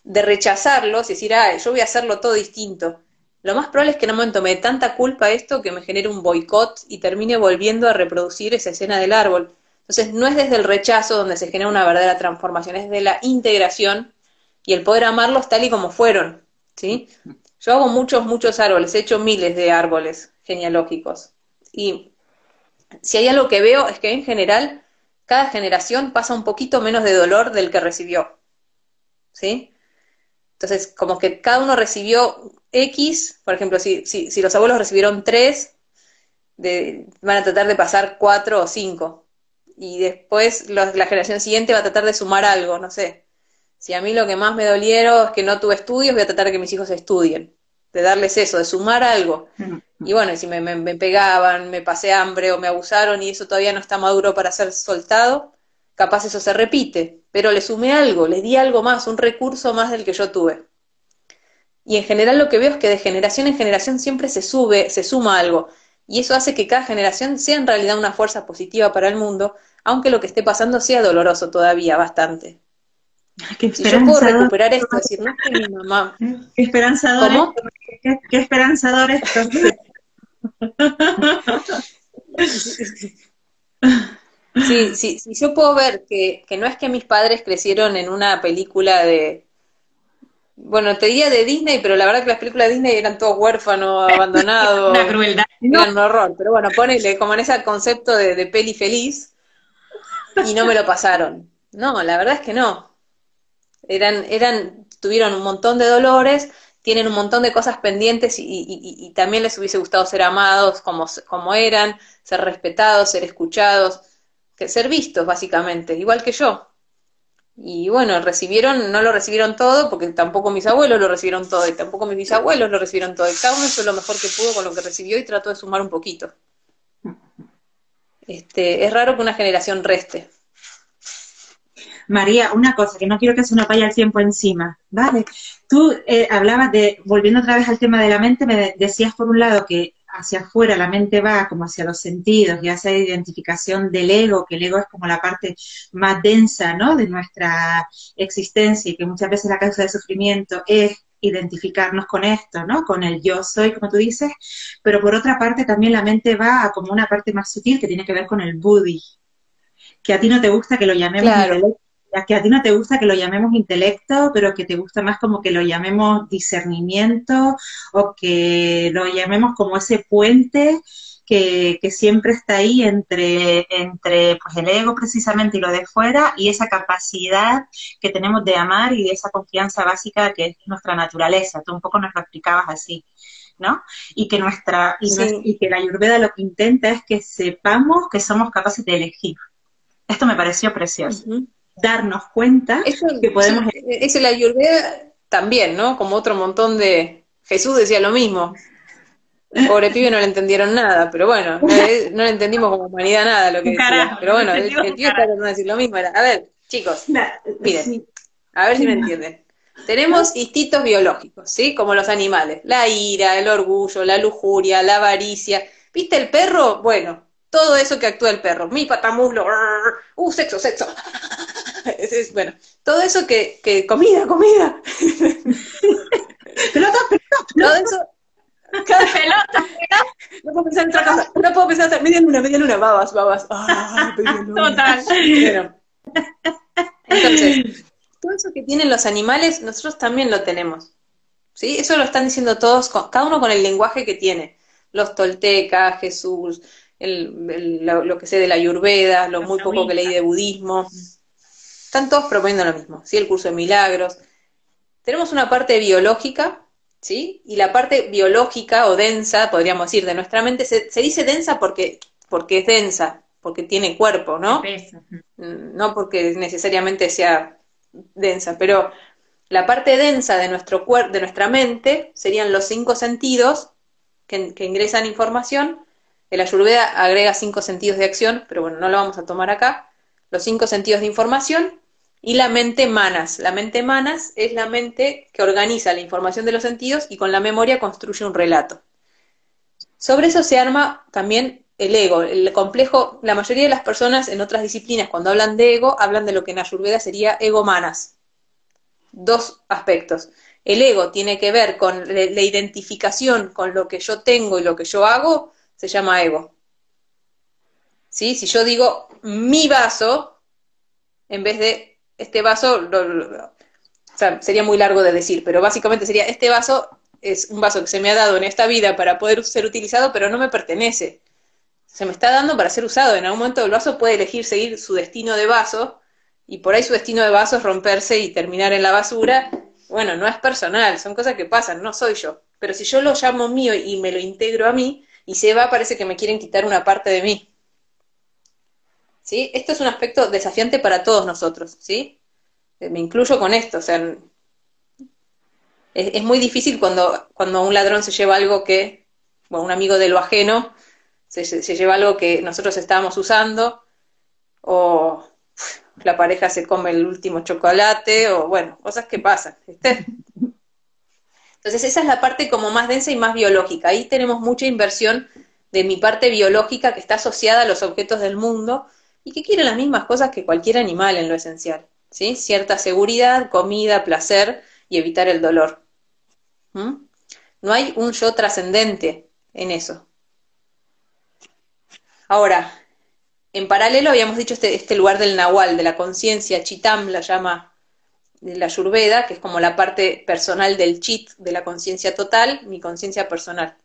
De rechazarlos y decir, ah, yo voy a hacerlo todo distinto. Lo más probable es que en un momento me dé tanta culpa esto que me genere un boicot y termine volviendo a reproducir esa escena del árbol. Entonces, no es desde el rechazo donde se genera una verdadera transformación, es de la integración y el poder amarlos tal y como fueron, ¿sí? Yo hago muchos, muchos árboles, he hecho miles de árboles genealógicos. Y si hay algo que veo es que en general cada generación pasa un poquito menos de dolor del que recibió, ¿sí? Entonces, como que cada uno recibió X, por ejemplo, si, si, los abuelos recibieron tres, de, van a tratar de pasar cuatro o cinco. Y después la generación siguiente va a tratar de sumar algo, no sé. Si a mí lo que más me dolieron es que no tuve estudios, voy a tratar de que mis hijos estudien, de darles eso, de sumar algo. Y bueno, si me, me, pegaban, me pasé hambre o me abusaron y eso todavía no está maduro para ser soltado, capaz eso se repite, pero le sumé algo, le di algo más, un recurso más del que yo tuve. Y en general lo que veo es que de generación en generación siempre se sube, se suma algo. Y eso hace que cada generación sea en realidad una fuerza positiva para el mundo, aunque lo que esté pasando sea doloroso todavía, bastante. Qué si yo puedo recuperar esto, decir, no que mi mamá. Qué esperanzador. ¿Cómo? Qué, qué esperanzador esto. Sí, sí, sí, yo puedo ver que, que no es que mis padres crecieron en una película de, bueno, te diría de Disney, pero la verdad que las películas de Disney eran todos huérfanos, abandonados. Una crueldad. Eran un horror, pero bueno, ponele como en ese concepto de, de peli feliz y no me lo pasaron. No, la verdad es que no eran, eran, tuvieron un montón de dolores, tienen un montón de cosas pendientes y, también les hubiese gustado ser amados como, como eran, ser respetados, ser escuchados, ser vistos básicamente, igual que yo. Y bueno, recibieron, no lo recibieron todo, porque tampoco mis abuelos lo recibieron todo, y tampoco mis bisabuelos lo recibieron todo, y cada uno hizo lo mejor que pudo con lo que recibió y trató de sumar un poquito. Este, es raro que una generación reste. María, una cosa, que no quiero que se nos vaya el tiempo encima, ¿vale? Tú eh, hablabas de, volviendo otra vez al tema de la mente, me decías por un lado que hacia afuera la mente va como hacia los sentidos y hacia la identificación del ego, que el ego es como la parte más densa, ¿no? De nuestra existencia y que muchas veces la causa de sufrimiento es identificarnos con esto, ¿no? Con el yo soy, como tú dices, pero por otra parte también la mente va a como una parte más sutil que tiene que ver con el buddhi, que a ti no te gusta que lo llamemos que a ti no te gusta que lo llamemos intelecto, pero que te gusta más como que lo llamemos discernimiento o que lo llamemos como ese puente que, siempre está ahí entre, entre pues, el ego precisamente y lo de fuera y esa capacidad que tenemos de amar y de esa confianza básica que es nuestra naturaleza. Tú un poco nos lo explicabas así. ¿no? Y que nuestra, y, que la Ayurveda lo que intenta es que sepamos que somos capaces de elegir. Esto me pareció precioso darnos cuenta que podemos... Es la ayurveda también, ¿no? Como otro montón de... Jesús decía lo mismo. Pobre pibe no le entendieron nada, pero bueno, no le, entendimos como humanidad nada lo que decía. Pero bueno, el, tío está tratando decir lo mismo. a ver, chicos, miren, a ver si me entienden. Tenemos instintos biológicos, ¿sí? Como los animales. La ira, el orgullo, la lujuria, la avaricia. ¿Viste el perro? Bueno, todo eso que actúa el perro. Mi patamuslo, uh, sexo, sexo. es, bueno, todo eso que, que comida, comida. pelota, pelota, Todo eso. pelota, No puedo pensar en otra cosa. No puedo pensar en media luna, media luna, babas, babas. Ah, Total. entonces, todo eso que tienen los animales, nosotros también lo tenemos. ¿Sí? Eso lo están diciendo todos, cada uno con el lenguaje que tiene. Los toltecas, Jesús, el, lo, que sé de la ayurveda, lo muy poco que leí de budismo. Están todos proponiendo lo mismo, ¿sí? El curso de milagros. Tenemos una parte biológica, ¿sí? Y la parte biológica o densa, podríamos decir, de nuestra mente, se, dice densa porque, porque es densa, porque tiene cuerpo, ¿no? Mm, no porque necesariamente sea densa, pero la parte densa de nuestro cuerpo, de nuestra mente, serían los cinco sentidos que, ingresan información. El Ayurveda agrega cinco sentidos de acción, pero bueno, no lo vamos a tomar acá. Los cinco sentidos de información y la mente manas. La mente manas es la mente que organiza la información de los sentidos y con la memoria construye un relato. Sobre eso se arma también el ego, el complejo, la mayoría de las personas en otras disciplinas cuando hablan de ego, hablan de lo que en Ayurveda sería ego manas. Dos aspectos. El ego tiene que ver con la identificación con lo que yo tengo y lo que yo hago, se llama ego. ¿Sí? Si yo digo mi vaso, en vez de este vaso, sería muy largo de decir, pero básicamente sería, este vaso es un vaso que se me ha dado en esta vida para poder ser utilizado, pero no me pertenece se me está dando para ser usado. En algún momento el vaso puede elegir seguir su destino de vaso y por ahí su destino de vaso es romperse y terminar en la basura. Bueno, no es personal, son cosas que pasan, no soy yo. Pero si yo lo llamo mío y me lo integro a mí y se va, parece que me quieren quitar una parte de mí. ¿Sí? Esto es un aspecto desafiante para todos nosotros, ¿sí? Eh, me incluyo con esto, o sea, es, muy difícil cuando, cuando un ladrón se lleva algo que, bueno, un amigo de lo ajeno, se, lleva algo que nosotros estábamos usando, o la pareja se come el último chocolate, o bueno, cosas que pasan. Entonces esa es la parte como más densa y más biológica. Ahí tenemos mucha inversión de mi parte biológica que está asociada a los objetos del mundo y que quiere las mismas cosas que cualquier animal en lo esencial. ¿sí? Cierta seguridad, comida, placer y evitar el dolor. No hay un yo trascendente en eso. Ahora, en paralelo habíamos dicho este, este lugar del Nahual, de la conciencia, Chitam la llama de la Yurveda, que es como la parte personal del Chit, de la conciencia total, mi conciencia personal,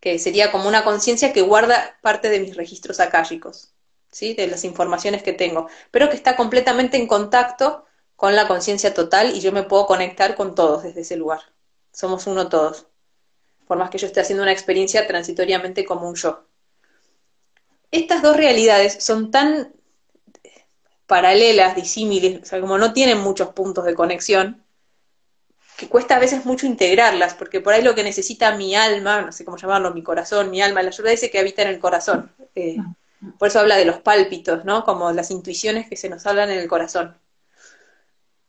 que sería como una conciencia que guarda parte de mis registros akáshicos, de las informaciones que tengo, pero que está completamente en contacto con la conciencia total y yo me puedo conectar con todos desde ese lugar. Somos uno todos, por más que yo esté haciendo una experiencia transitoriamente como un yo estas dos realidades son tan paralelas, disímiles, o sea, como no tienen muchos puntos de conexión, que cuesta a veces mucho integrarlas, porque por ahí lo que necesita mi alma, no sé cómo llamarlo, mi corazón, mi alma, la ayuda dice que habita en el corazón. Eh, por eso habla de los pálpitos, ¿no? Como las intuiciones que se nos hablan en el corazón.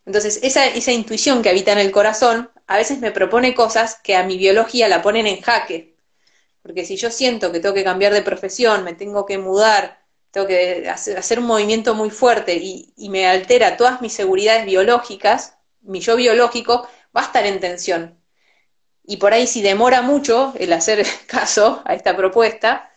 Entonces, esa, esa intuición que habita en el corazón a veces me propone cosas que a mi biología la ponen en jaque, porque si yo siento que tengo que cambiar de profesión, me tengo que mudar, tengo que hacer, un movimiento muy fuerte y, me altera todas mis seguridades biológicas, mi yo biológico va a estar en tensión. Y por ahí si demora mucho el hacer caso a esta propuesta,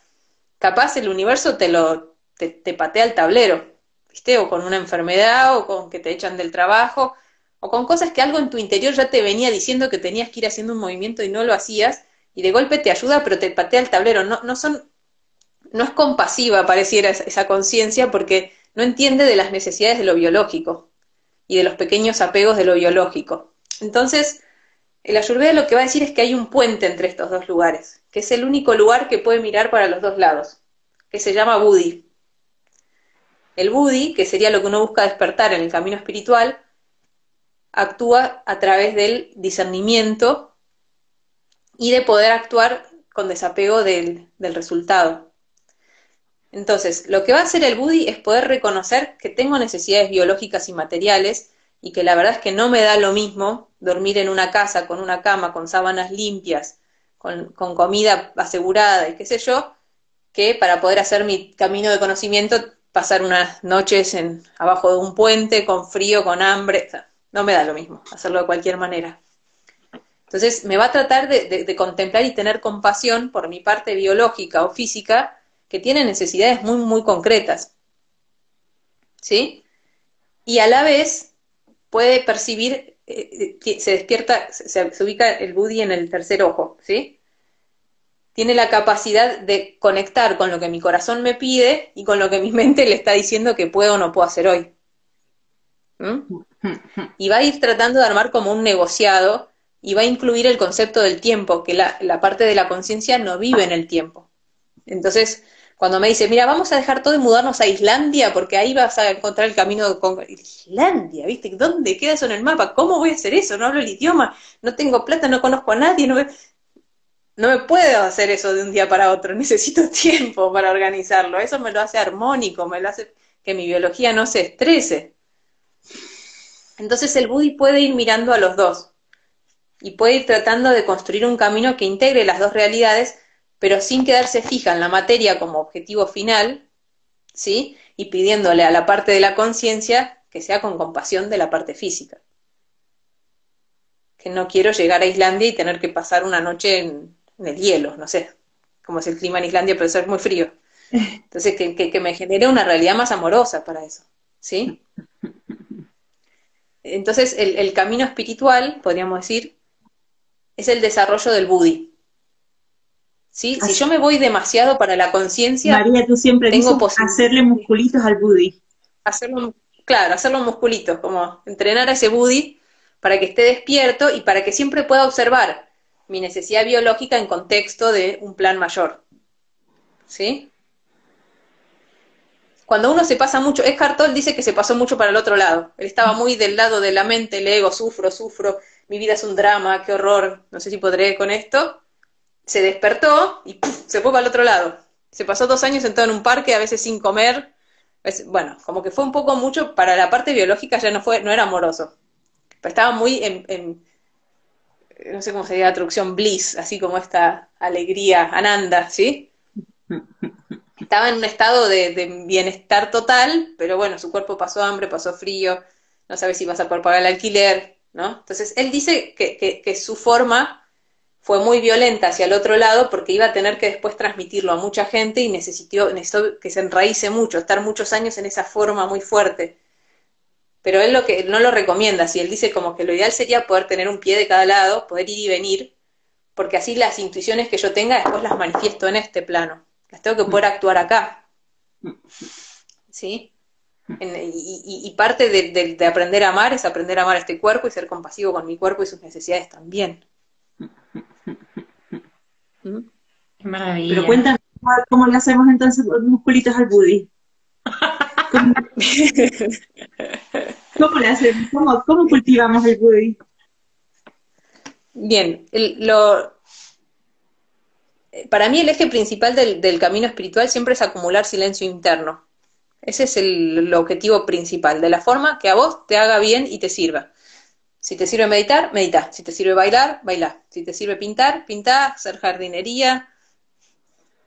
capaz el universo te lo te, te patea el tablero, ¿viste? O con una enfermedad, o con que te echan del trabajo, o con cosas que algo en tu interior ya te venía diciendo que tenías que ir haciendo un movimiento y no lo hacías, y de golpe te ayuda, pero te patea el tablero. No, no son, no es compasiva, pareciera esa conciencia, porque no entiende de las necesidades de lo biológico y de los pequeños apegos de lo biológico. Entonces, el Ayurveda lo que va a decir es que hay un puente entre estos dos lugares, que es el único lugar que puede mirar para los dos lados, que se llama Buddhi. El Buddhi, que sería lo que uno busca despertar en el camino espiritual, actúa a través del discernimiento y de poder actuar con desapego del, resultado. Entonces, lo que va a hacer el Buddhi es poder reconocer que tengo necesidades biológicas y materiales y que la verdad es que no me da lo mismo dormir en una casa con una cama, con sábanas limpias, con, comida asegurada y qué sé yo, que para poder hacer mi camino de conocimiento pasar unas noches en, abajo de un puente con frío, con hambre. no me da lo mismo hacerlo de cualquier manera. Entonces, me va a tratar de, contemplar y tener compasión por mi parte biológica o física que tiene necesidades muy, muy concretas. ¿Sí? Y a la vez puede percibir, eh, eh, se despierta, se, ubica el Budi en el tercer ojo, ¿sí? Tiene la capacidad de conectar con lo que mi corazón me pide y con lo que mi mente le está diciendo que puedo o no puedo hacer hoy. ¿Mm? Y va a ir tratando de armar como un negociado y va a incluir el concepto del tiempo, que la, parte de la conciencia no vive en el tiempo. Entonces, Cuando me dice, mira, vamos a dejar todo y mudarnos a Islandia, porque ahí vas a encontrar el camino con Islandia, ¿viste? ¿Dónde queda eso en el mapa? ¿Cómo voy a hacer eso? No hablo el idioma, no tengo plata, no conozco a nadie, no me, no me puedo hacer eso de un día para otro, necesito tiempo para organizarlo. Eso me lo hace armónico, me lo hace que mi biología no se estrese. Entonces el Budi puede ir mirando a los dos y puede ir tratando de construir un camino que integre las dos realidades pero sin quedarse fija en la materia como objetivo final, ¿sí? Y pidiéndole a la parte de la conciencia que sea con compasión de la parte física. Que no quiero llegar a Islandia y tener que pasar una noche en, el hielo, no sé, como es el clima en Islandia, pero eso es muy frío. Entonces, que, me genere una realidad más amorosa para eso, ¿sí? Entonces, el, el camino espiritual, podríamos decir, es el desarrollo del Budi, ¿sí? Si yo me voy demasiado para la conciencia... María, tú siempre tengo dices hacerle musculitos al booty. Hacerlo, claro, hacerlo musculitos, como entrenar a ese booty para que esté despierto y para que siempre pueda observar mi necesidad biológica en contexto de un plan mayor. ¿Sí? Cuando uno se pasa mucho, Eckhart Tolle dice que se pasó mucho para el otro lado. Él estaba muy del lado de la mente, el ego, sufro, sufro, mi vida es un drama, qué horror, no sé si podré con esto se despertó y se fue para el otro lado. Se pasó dos años sentado en un parque, a veces sin comer. bueno, como que fue un poco mucho, para la parte biológica ya no fue, no era amoroso. estaba muy en, no sé cómo sería la traducción, bliss, así como esta alegría, ananda, ¿sí? Estaba en un estado de, bienestar total, pero bueno, su cuerpo pasó hambre, pasó frío, no sabe si vas a poder pagar el alquiler, ¿no? Entonces, él dice que, que su forma fue muy violenta hacia el otro lado porque iba a tener que después transmitirlo a mucha gente y necesitó, necesitó que se enraíce mucho, estar muchos años en esa forma muy fuerte. Pero él lo que no lo recomienda, si él dice como que lo ideal sería poder tener un pie de cada lado, poder ir y venir, porque así las intuiciones que yo tenga después las manifiesto en este plano. Las tengo que poder actuar acá. ¿Sí? y, parte de aprender a amar es aprender a amar a este cuerpo y ser compasivo con mi cuerpo y sus necesidades también. Qué maravilla. Pero cuéntame, ¿cómo le hacemos entonces los musculitos al Buddy? ¿Cómo, le hacemos? ¿Cómo, cultivamos el Buddy? Bien, lo, para mí el eje principal del, camino espiritual siempre es acumular silencio interno. Ese es el, objetivo principal, de la forma que a vos te haga bien y te sirva. Si te sirve meditar, medita. Si te sirve bailar, baila. Si te sirve pintar, pinta, hacer jardinería.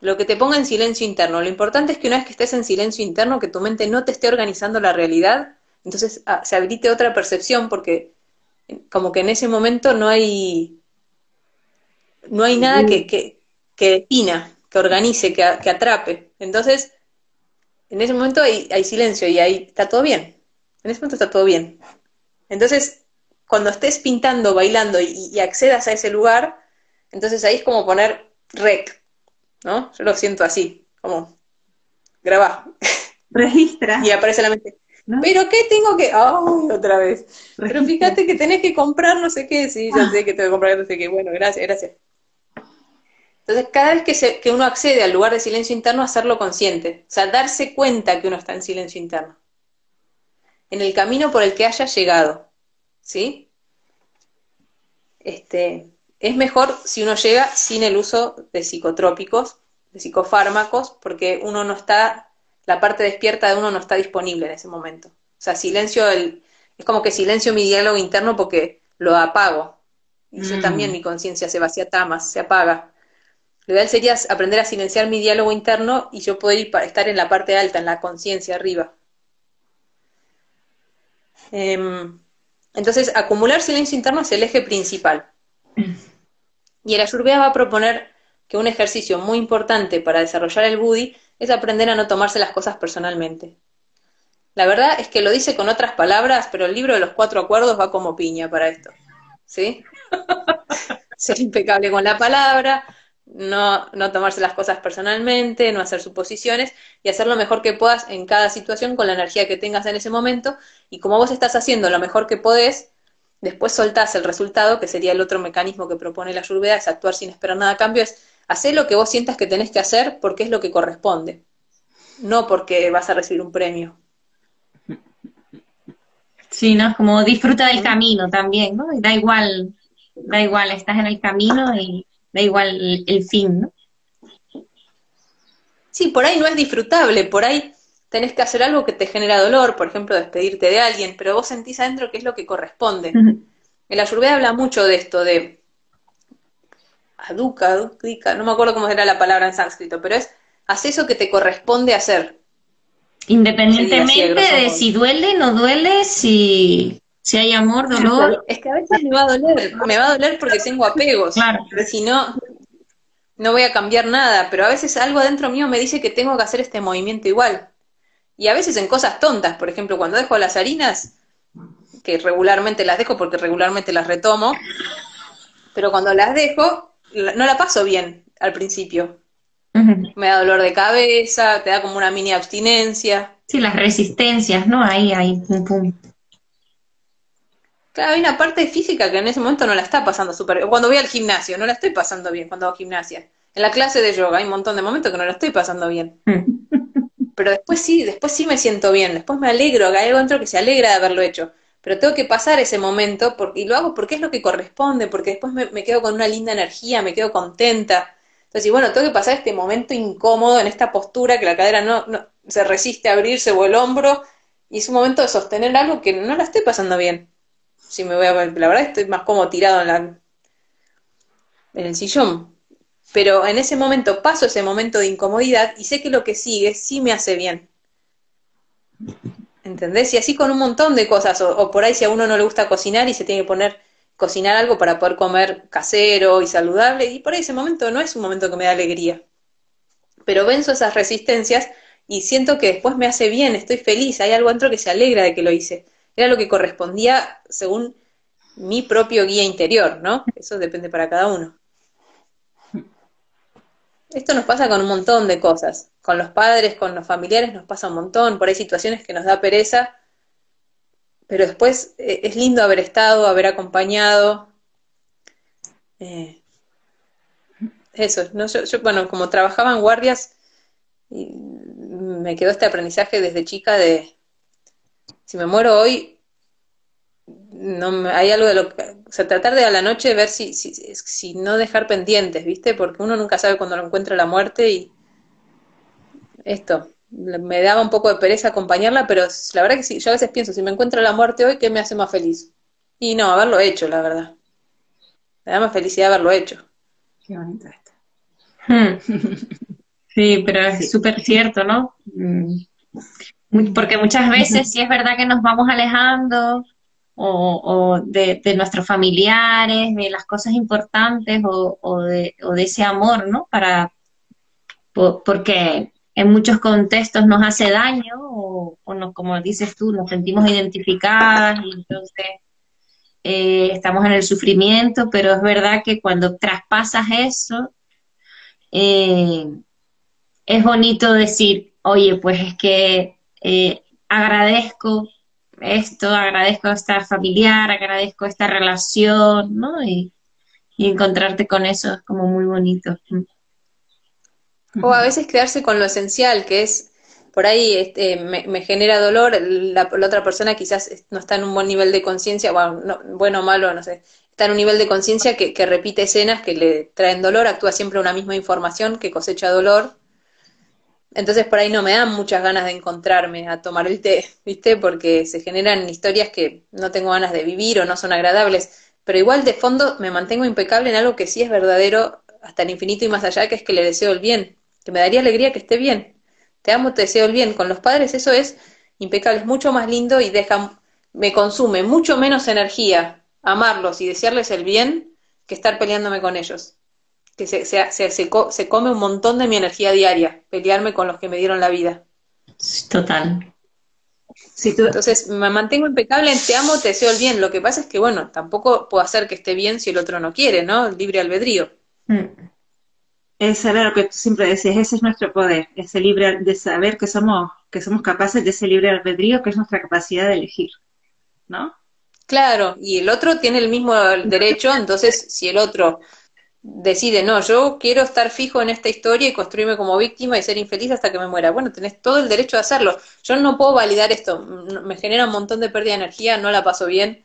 Lo que te ponga en silencio interno. Lo importante es que una vez que estés en silencio interno, que tu mente no te esté organizando la realidad, entonces ah, se habilite otra percepción porque como que en ese momento no hay no hay nada que, que, que defina, que organice, que, que, atrape. Entonces, en ese momento hay, hay silencio y ahí está todo bien. En ese momento está todo bien. Entonces, cuando estés pintando, bailando y, accedas a ese lugar, entonces ahí es como poner rec, ¿no? Yo lo siento así, como graba. Registra. y aparece la mente. ¿Pero qué tengo que...? ¡Ay, otra vez! Pero fíjate que tenés que comprar no sé qué. Sí, ya sé que tengo que comprar no sé qué. Bueno, gracias, gracias. Entonces, cada vez que, se, que uno accede al lugar de silencio interno, hacerlo consciente. O sea, darse cuenta que uno está en silencio interno. En el camino por el que haya llegado. ¿Sí? Este, es mejor si uno llega sin el uso de psicotrópicos, de psicofármacos, porque uno no está, la parte despierta de uno no está disponible en ese momento. O sea, silencio, el, es como que silencio mi diálogo interno porque lo apago. Y yo también mm. mi conciencia se vacía tamas, se apaga. Lo ideal sería aprender a silenciar mi diálogo interno y yo poder ir para estar en la parte alta, en la conciencia arriba. Em, entonces, acumular silencio interno es el eje principal. Y el Ayurveda va a proponer que un ejercicio muy importante para desarrollar el Budi es aprender a no tomarse las cosas personalmente. La verdad es que lo dice con otras palabras, pero el libro de los cuatro acuerdos va como piña para esto. ¿Sí? Ser impecable con la palabra, no, no tomarse las cosas personalmente, no hacer suposiciones y hacer lo mejor que puedas en cada situación con la energía que tengas en ese momento. Y como vos estás haciendo lo mejor que podés, después soltás el resultado, que sería el otro mecanismo que propone la Ayurveda, es actuar sin esperar nada a cambio, es hacé lo que vos sientas que tenés que hacer porque es lo que corresponde, no porque vas a recibir un premio. Sí, ¿no? Como disfruta del camino también, ¿no? da igual, da igual, estás en el camino y da igual el, el fin, ¿no? Sí, por ahí no es disfrutable, por ahí tenés que hacer algo que te genera dolor, por ejemplo, despedirte de alguien, pero vos sentís adentro que es lo que corresponde. El Ayurveda habla mucho de esto, de aduka, aduka, no me acuerdo cómo era la palabra en sánscrito, pero es haz eso que te corresponde hacer. Independientemente de si duele, no duele, si, si hay amor, dolor. Es que a veces me va a doler, me va a doler porque tengo apegos. Claro. Si no, no voy a cambiar nada, pero a veces algo adentro mío me dice que tengo que hacer este movimiento igual. Y a veces en cosas tontas, por ejemplo, cuando dejo las harinas, que regularmente las dejo porque regularmente las retomo, pero cuando las dejo, no la paso bien al principio. Me da dolor de cabeza, te da como una mini abstinencia. Sí, las resistencias, ¿no? Ahí, ahí, pum, pum. Claro, hay una parte física que en ese momento no la está pasando súper bien. Cuando voy al gimnasio, no la estoy pasando bien cuando hago gimnasia. En la clase de yoga hay un montón de momentos que no la estoy pasando bien. Mm pero después sí, después sí me siento bien, después me alegro, que hay algo dentro que se alegra de haberlo hecho, pero tengo que pasar ese momento porque, y lo hago porque es lo que corresponde, porque después me, quedo con una linda energía, me quedo contenta. Entonces, y bueno, tengo que pasar este momento incómodo en esta postura que la cadera no, no se resiste a abrirse o el hombro, y es un momento de sostener algo que no la estoy pasando bien. Si me voy a, la verdad estoy más como tirado en la en el sillón pero en ese momento paso ese momento de incomodidad y sé que lo que sigue sí me hace bien. ¿Entendés? Y así con un montón de cosas, o, por ahí si a uno no le gusta cocinar y se tiene que poner cocinar algo para poder comer casero y saludable, y por ahí ese momento no es un momento que me da alegría. Pero venzo esas resistencias y siento que después me hace bien, estoy feliz, hay algo dentro que se alegra de que lo hice. Era lo que correspondía según mi propio guía interior, ¿no? Eso depende para cada uno. Esto nos pasa con un montón de cosas. Con los padres, con los familiares nos pasa un montón. Por ahí situaciones que nos da pereza. Pero después eh, es lindo haber estado, haber acompañado. Eh, eso, ¿no? yo, bueno, como trabajaba en guardias, me quedó este aprendizaje desde chica de, si me muero hoy, no hay algo de lo que, o sea, tratar de a la noche ver si, si, si no dejar pendientes, ¿viste? Porque uno nunca sabe cuándo lo encuentra la muerte y esto, me daba un poco de pereza acompañarla, pero la verdad que sí, yo a veces pienso, si me encuentro la muerte hoy, ¿qué me hace más feliz? Y no, haberlo hecho, la verdad. Me da más felicidad haberlo hecho. Qué bonito esto. Hmm. Sí, pero es súper cierto, ¿no? Mm. Porque muchas veces sí es verdad que nos vamos alejando, o, de, nuestros familiares, de las cosas importantes o, de, ese amor, ¿no? Para, porque en muchos contextos nos hace daño o, no, como dices tú, nos sentimos identificadas y entonces eh, estamos en el sufrimiento, pero es verdad que cuando traspasas eso, eh, es bonito decir, oye, pues es que eh, agradezco esto, agradezco esta familiar, agradezco esta relación, ¿no? Y, encontrarte con eso es como muy bonito. O a veces quedarse con lo esencial, que es, por ahí este, me, genera dolor, la, otra persona quizás no está en un buen nivel de conciencia, bueno, bueno o malo, no sé, está en un nivel de conciencia que, que repite escenas que le traen dolor, actúa siempre una misma información que cosecha dolor entonces por ahí no me dan muchas ganas de encontrarme a tomar el té, ¿viste? Porque se generan historias que no tengo ganas de vivir o no son agradables. Pero igual de fondo me mantengo impecable en algo que sí es verdadero hasta el infinito y más allá, que es que le deseo el bien, que me daría alegría que esté bien. Te amo, te deseo el bien. Con los padres eso es impecable, es mucho más lindo y deja, me consume mucho menos energía amarlos y desearles el bien que estar peleándome con ellos que se, se, se, se, come un montón de mi energía diaria, pelearme con los que me dieron la vida. Total. Entonces me mantengo impecable te amo, te deseo el bien. Lo que pasa es que, bueno, tampoco puedo hacer que esté bien si el otro no quiere, ¿no? libre albedrío. Mm. Eso era lo que tú siempre decías, ese es nuestro poder, ese libre de saber que somos, que somos capaces de ese libre albedrío, que es nuestra capacidad de elegir, ¿no? Claro, y el otro tiene el mismo derecho, entonces si el otro decide, no, yo quiero estar fijo en esta historia y construirme como víctima y ser infeliz hasta que me muera. Bueno, tenés todo el derecho a hacerlo. Yo no puedo validar esto, me genera un montón de pérdida de energía, no la paso bien.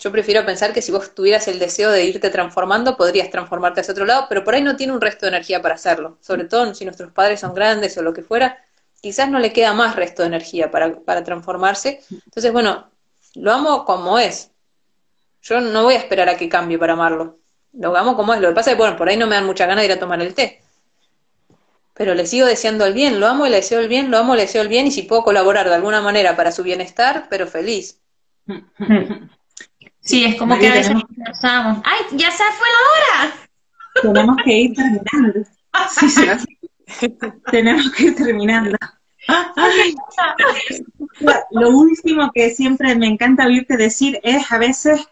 Yo prefiero pensar que si vos tuvieras el deseo de irte transformando, podrías transformarte hacia otro lado, pero por ahí no tiene un resto de energía para hacerlo. Sobre todo si nuestros padres son grandes o lo que fuera, quizás no le queda más resto de energía para, para transformarse. Entonces, bueno, lo amo como es. Yo no voy a esperar a que cambie para amarlo lo amo como es. Lo que pasa es que, bueno, por ahí no me dan mucha ganas de ir a tomar el té. Pero le sigo deseando el bien, lo amo y le deseo el bien, lo amo, le deseo el bien, y si puedo colaborar de alguna manera para su bienestar, pero feliz. Sí, es como que a veces pensamos, ¡ay, ya se fue la hora! Tenemos que ir terminando. Sí, sí. Tenemos que ir terminando. Lo último que siempre me encanta oírte decir es a veces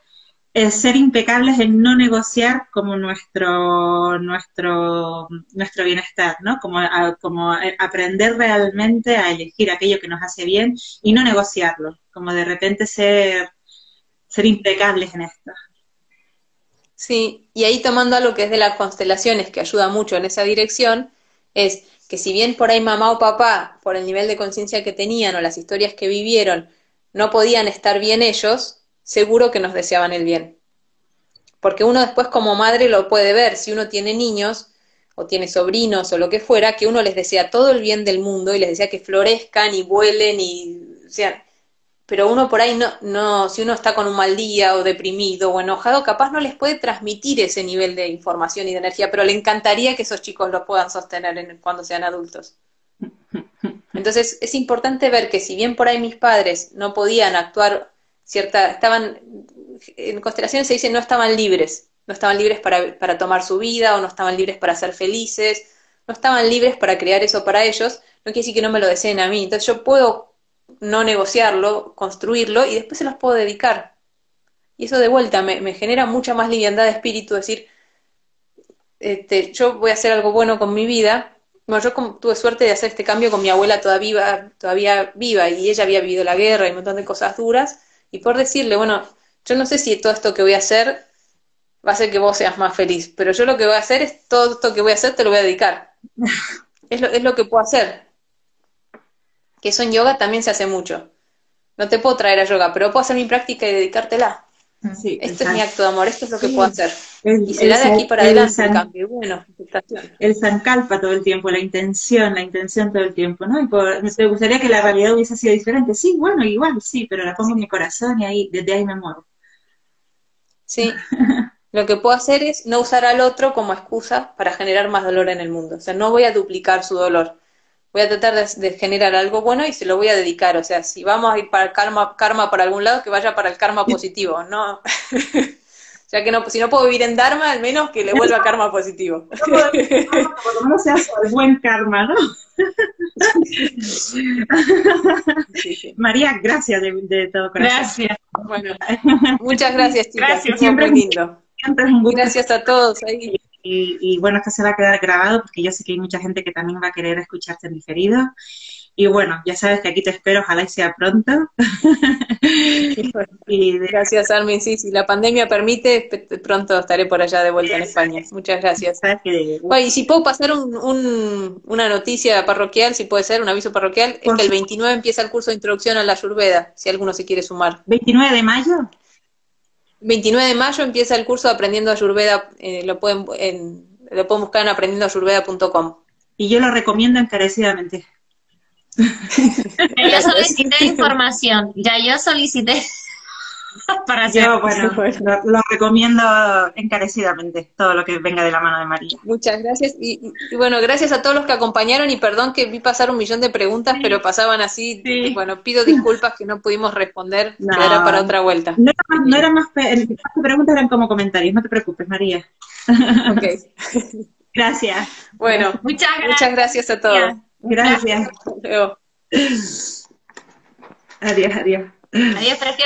ser impecables en no negociar como nuestro, nuestro, nuestro bienestar, ¿no? Como, como aprender realmente a elegir aquello que nos hace bien y no negociarlo, como de repente ser, ser impecables en esto. Sí, y ahí tomando algo que es de las constelaciones, que ayuda mucho en esa dirección, es que si bien por ahí mamá o papá, por el nivel de conciencia que tenían o las historias que vivieron, no podían estar bien ellos, seguro que nos deseaban el bien. Porque uno después como madre lo puede ver, si uno tiene niños o tiene sobrinos o lo que fuera, que uno les desea todo el bien del mundo y les desea que florezcan y vuelen y sean... Pero uno por ahí no, no, si uno está con un mal día o deprimido o enojado, capaz no les puede transmitir ese nivel de información y de energía, pero le encantaría que esos chicos lo puedan sostener cuando sean adultos. Entonces es importante ver que si bien por ahí mis padres no podían actuar cierta, estaban, en constelaciones se dice no estaban libres, no estaban libres para, para tomar su vida o no estaban libres para ser felices, no estaban libres para crear eso para ellos, no quiere decir que no me lo deseen a mí, entonces yo puedo no negociarlo, construirlo y después se los puedo dedicar. Y eso de vuelta me, genera mucha más liviandad de espíritu, decir, este, yo voy a hacer algo bueno con mi vida. Bueno, yo tuve suerte de hacer este cambio con mi abuela todavía, todavía viva y ella había vivido la guerra y un montón de cosas duras y por decirle, bueno, yo no sé si todo esto que voy a hacer va a hacer que vos seas más feliz, pero yo lo que voy a hacer es todo esto que voy a hacer te lo voy a dedicar. es, lo, es lo que puedo hacer. Que eso en yoga también se hace mucho. No te puedo traer a yoga, pero puedo hacer mi práctica y dedicártela. Sí, este es mi acto de amor, esto es lo que puedo hacer. Y será de aquí para adelante el cambio. Bueno, el zancalpa todo el tiempo, la intención, la intención todo el tiempo, ¿no? Y me gustaría que la realidad hubiese sido diferente. Sí, bueno, igual, sí, pero la pongo en mi corazón y ahí, desde ahí me muevo. Sí. Lo que puedo hacer es no usar al otro como excusa para generar más dolor en el mundo. O sea, no voy a duplicar su dolor voy a tratar de, generar algo bueno y se lo voy a dedicar. O sea, si vamos a ir para el karma, karma para algún lado, que vaya para el karma positivo, ¿no? o sea, que no, si no puedo vivir en Dharma, al menos que le vuelva karma positivo. por lo menos sea el buen karma, ¿no? María, gracias de, todo corazón. Gracias. Bueno, muchas gracias, chicas. Gracias, siempre lindo. Siempre un gusto. Gracias a todos. Ahí. Y, bueno, esto se va a quedar grabado porque yo sé que hay mucha gente que también va a querer escucharte en diferido. Y bueno, ya sabes que aquí te espero, ojalá y sea pronto. y Gracias, Armin. Sí, si la pandemia permite, pronto estaré por allá de vuelta en España. Muchas gracias. y si puedo pasar un, una noticia parroquial, si puede ser, un aviso parroquial, es que el 29 empieza el curso de introducción a la Ayurveda, si alguno se quiere sumar. ¿29 de mayo? 29 de mayo empieza el curso de Aprendiendo Ayurveda, eh, lo, pueden, lo pueden buscar en aprendiendoayurveda.com. Y yo lo recomiendo encarecidamente. Ya solicité información, ya yo solicité para Yo, bueno, lo, recomiendo encarecidamente, todo lo que venga de la mano de María. Muchas gracias. Y, bueno, gracias a todos los que acompañaron y perdón que vi pasar un millón de preguntas, pero pasaban así. Bueno, pido disculpas que no pudimos responder, no. era para otra vuelta. No, no eran más, preguntas, eran como comentarios, no te preocupes, María. Ok. gracias. Bueno, muchas gracias, muchas gracias a todos. Gracias. Adiós, adiós. Adiós, prefiero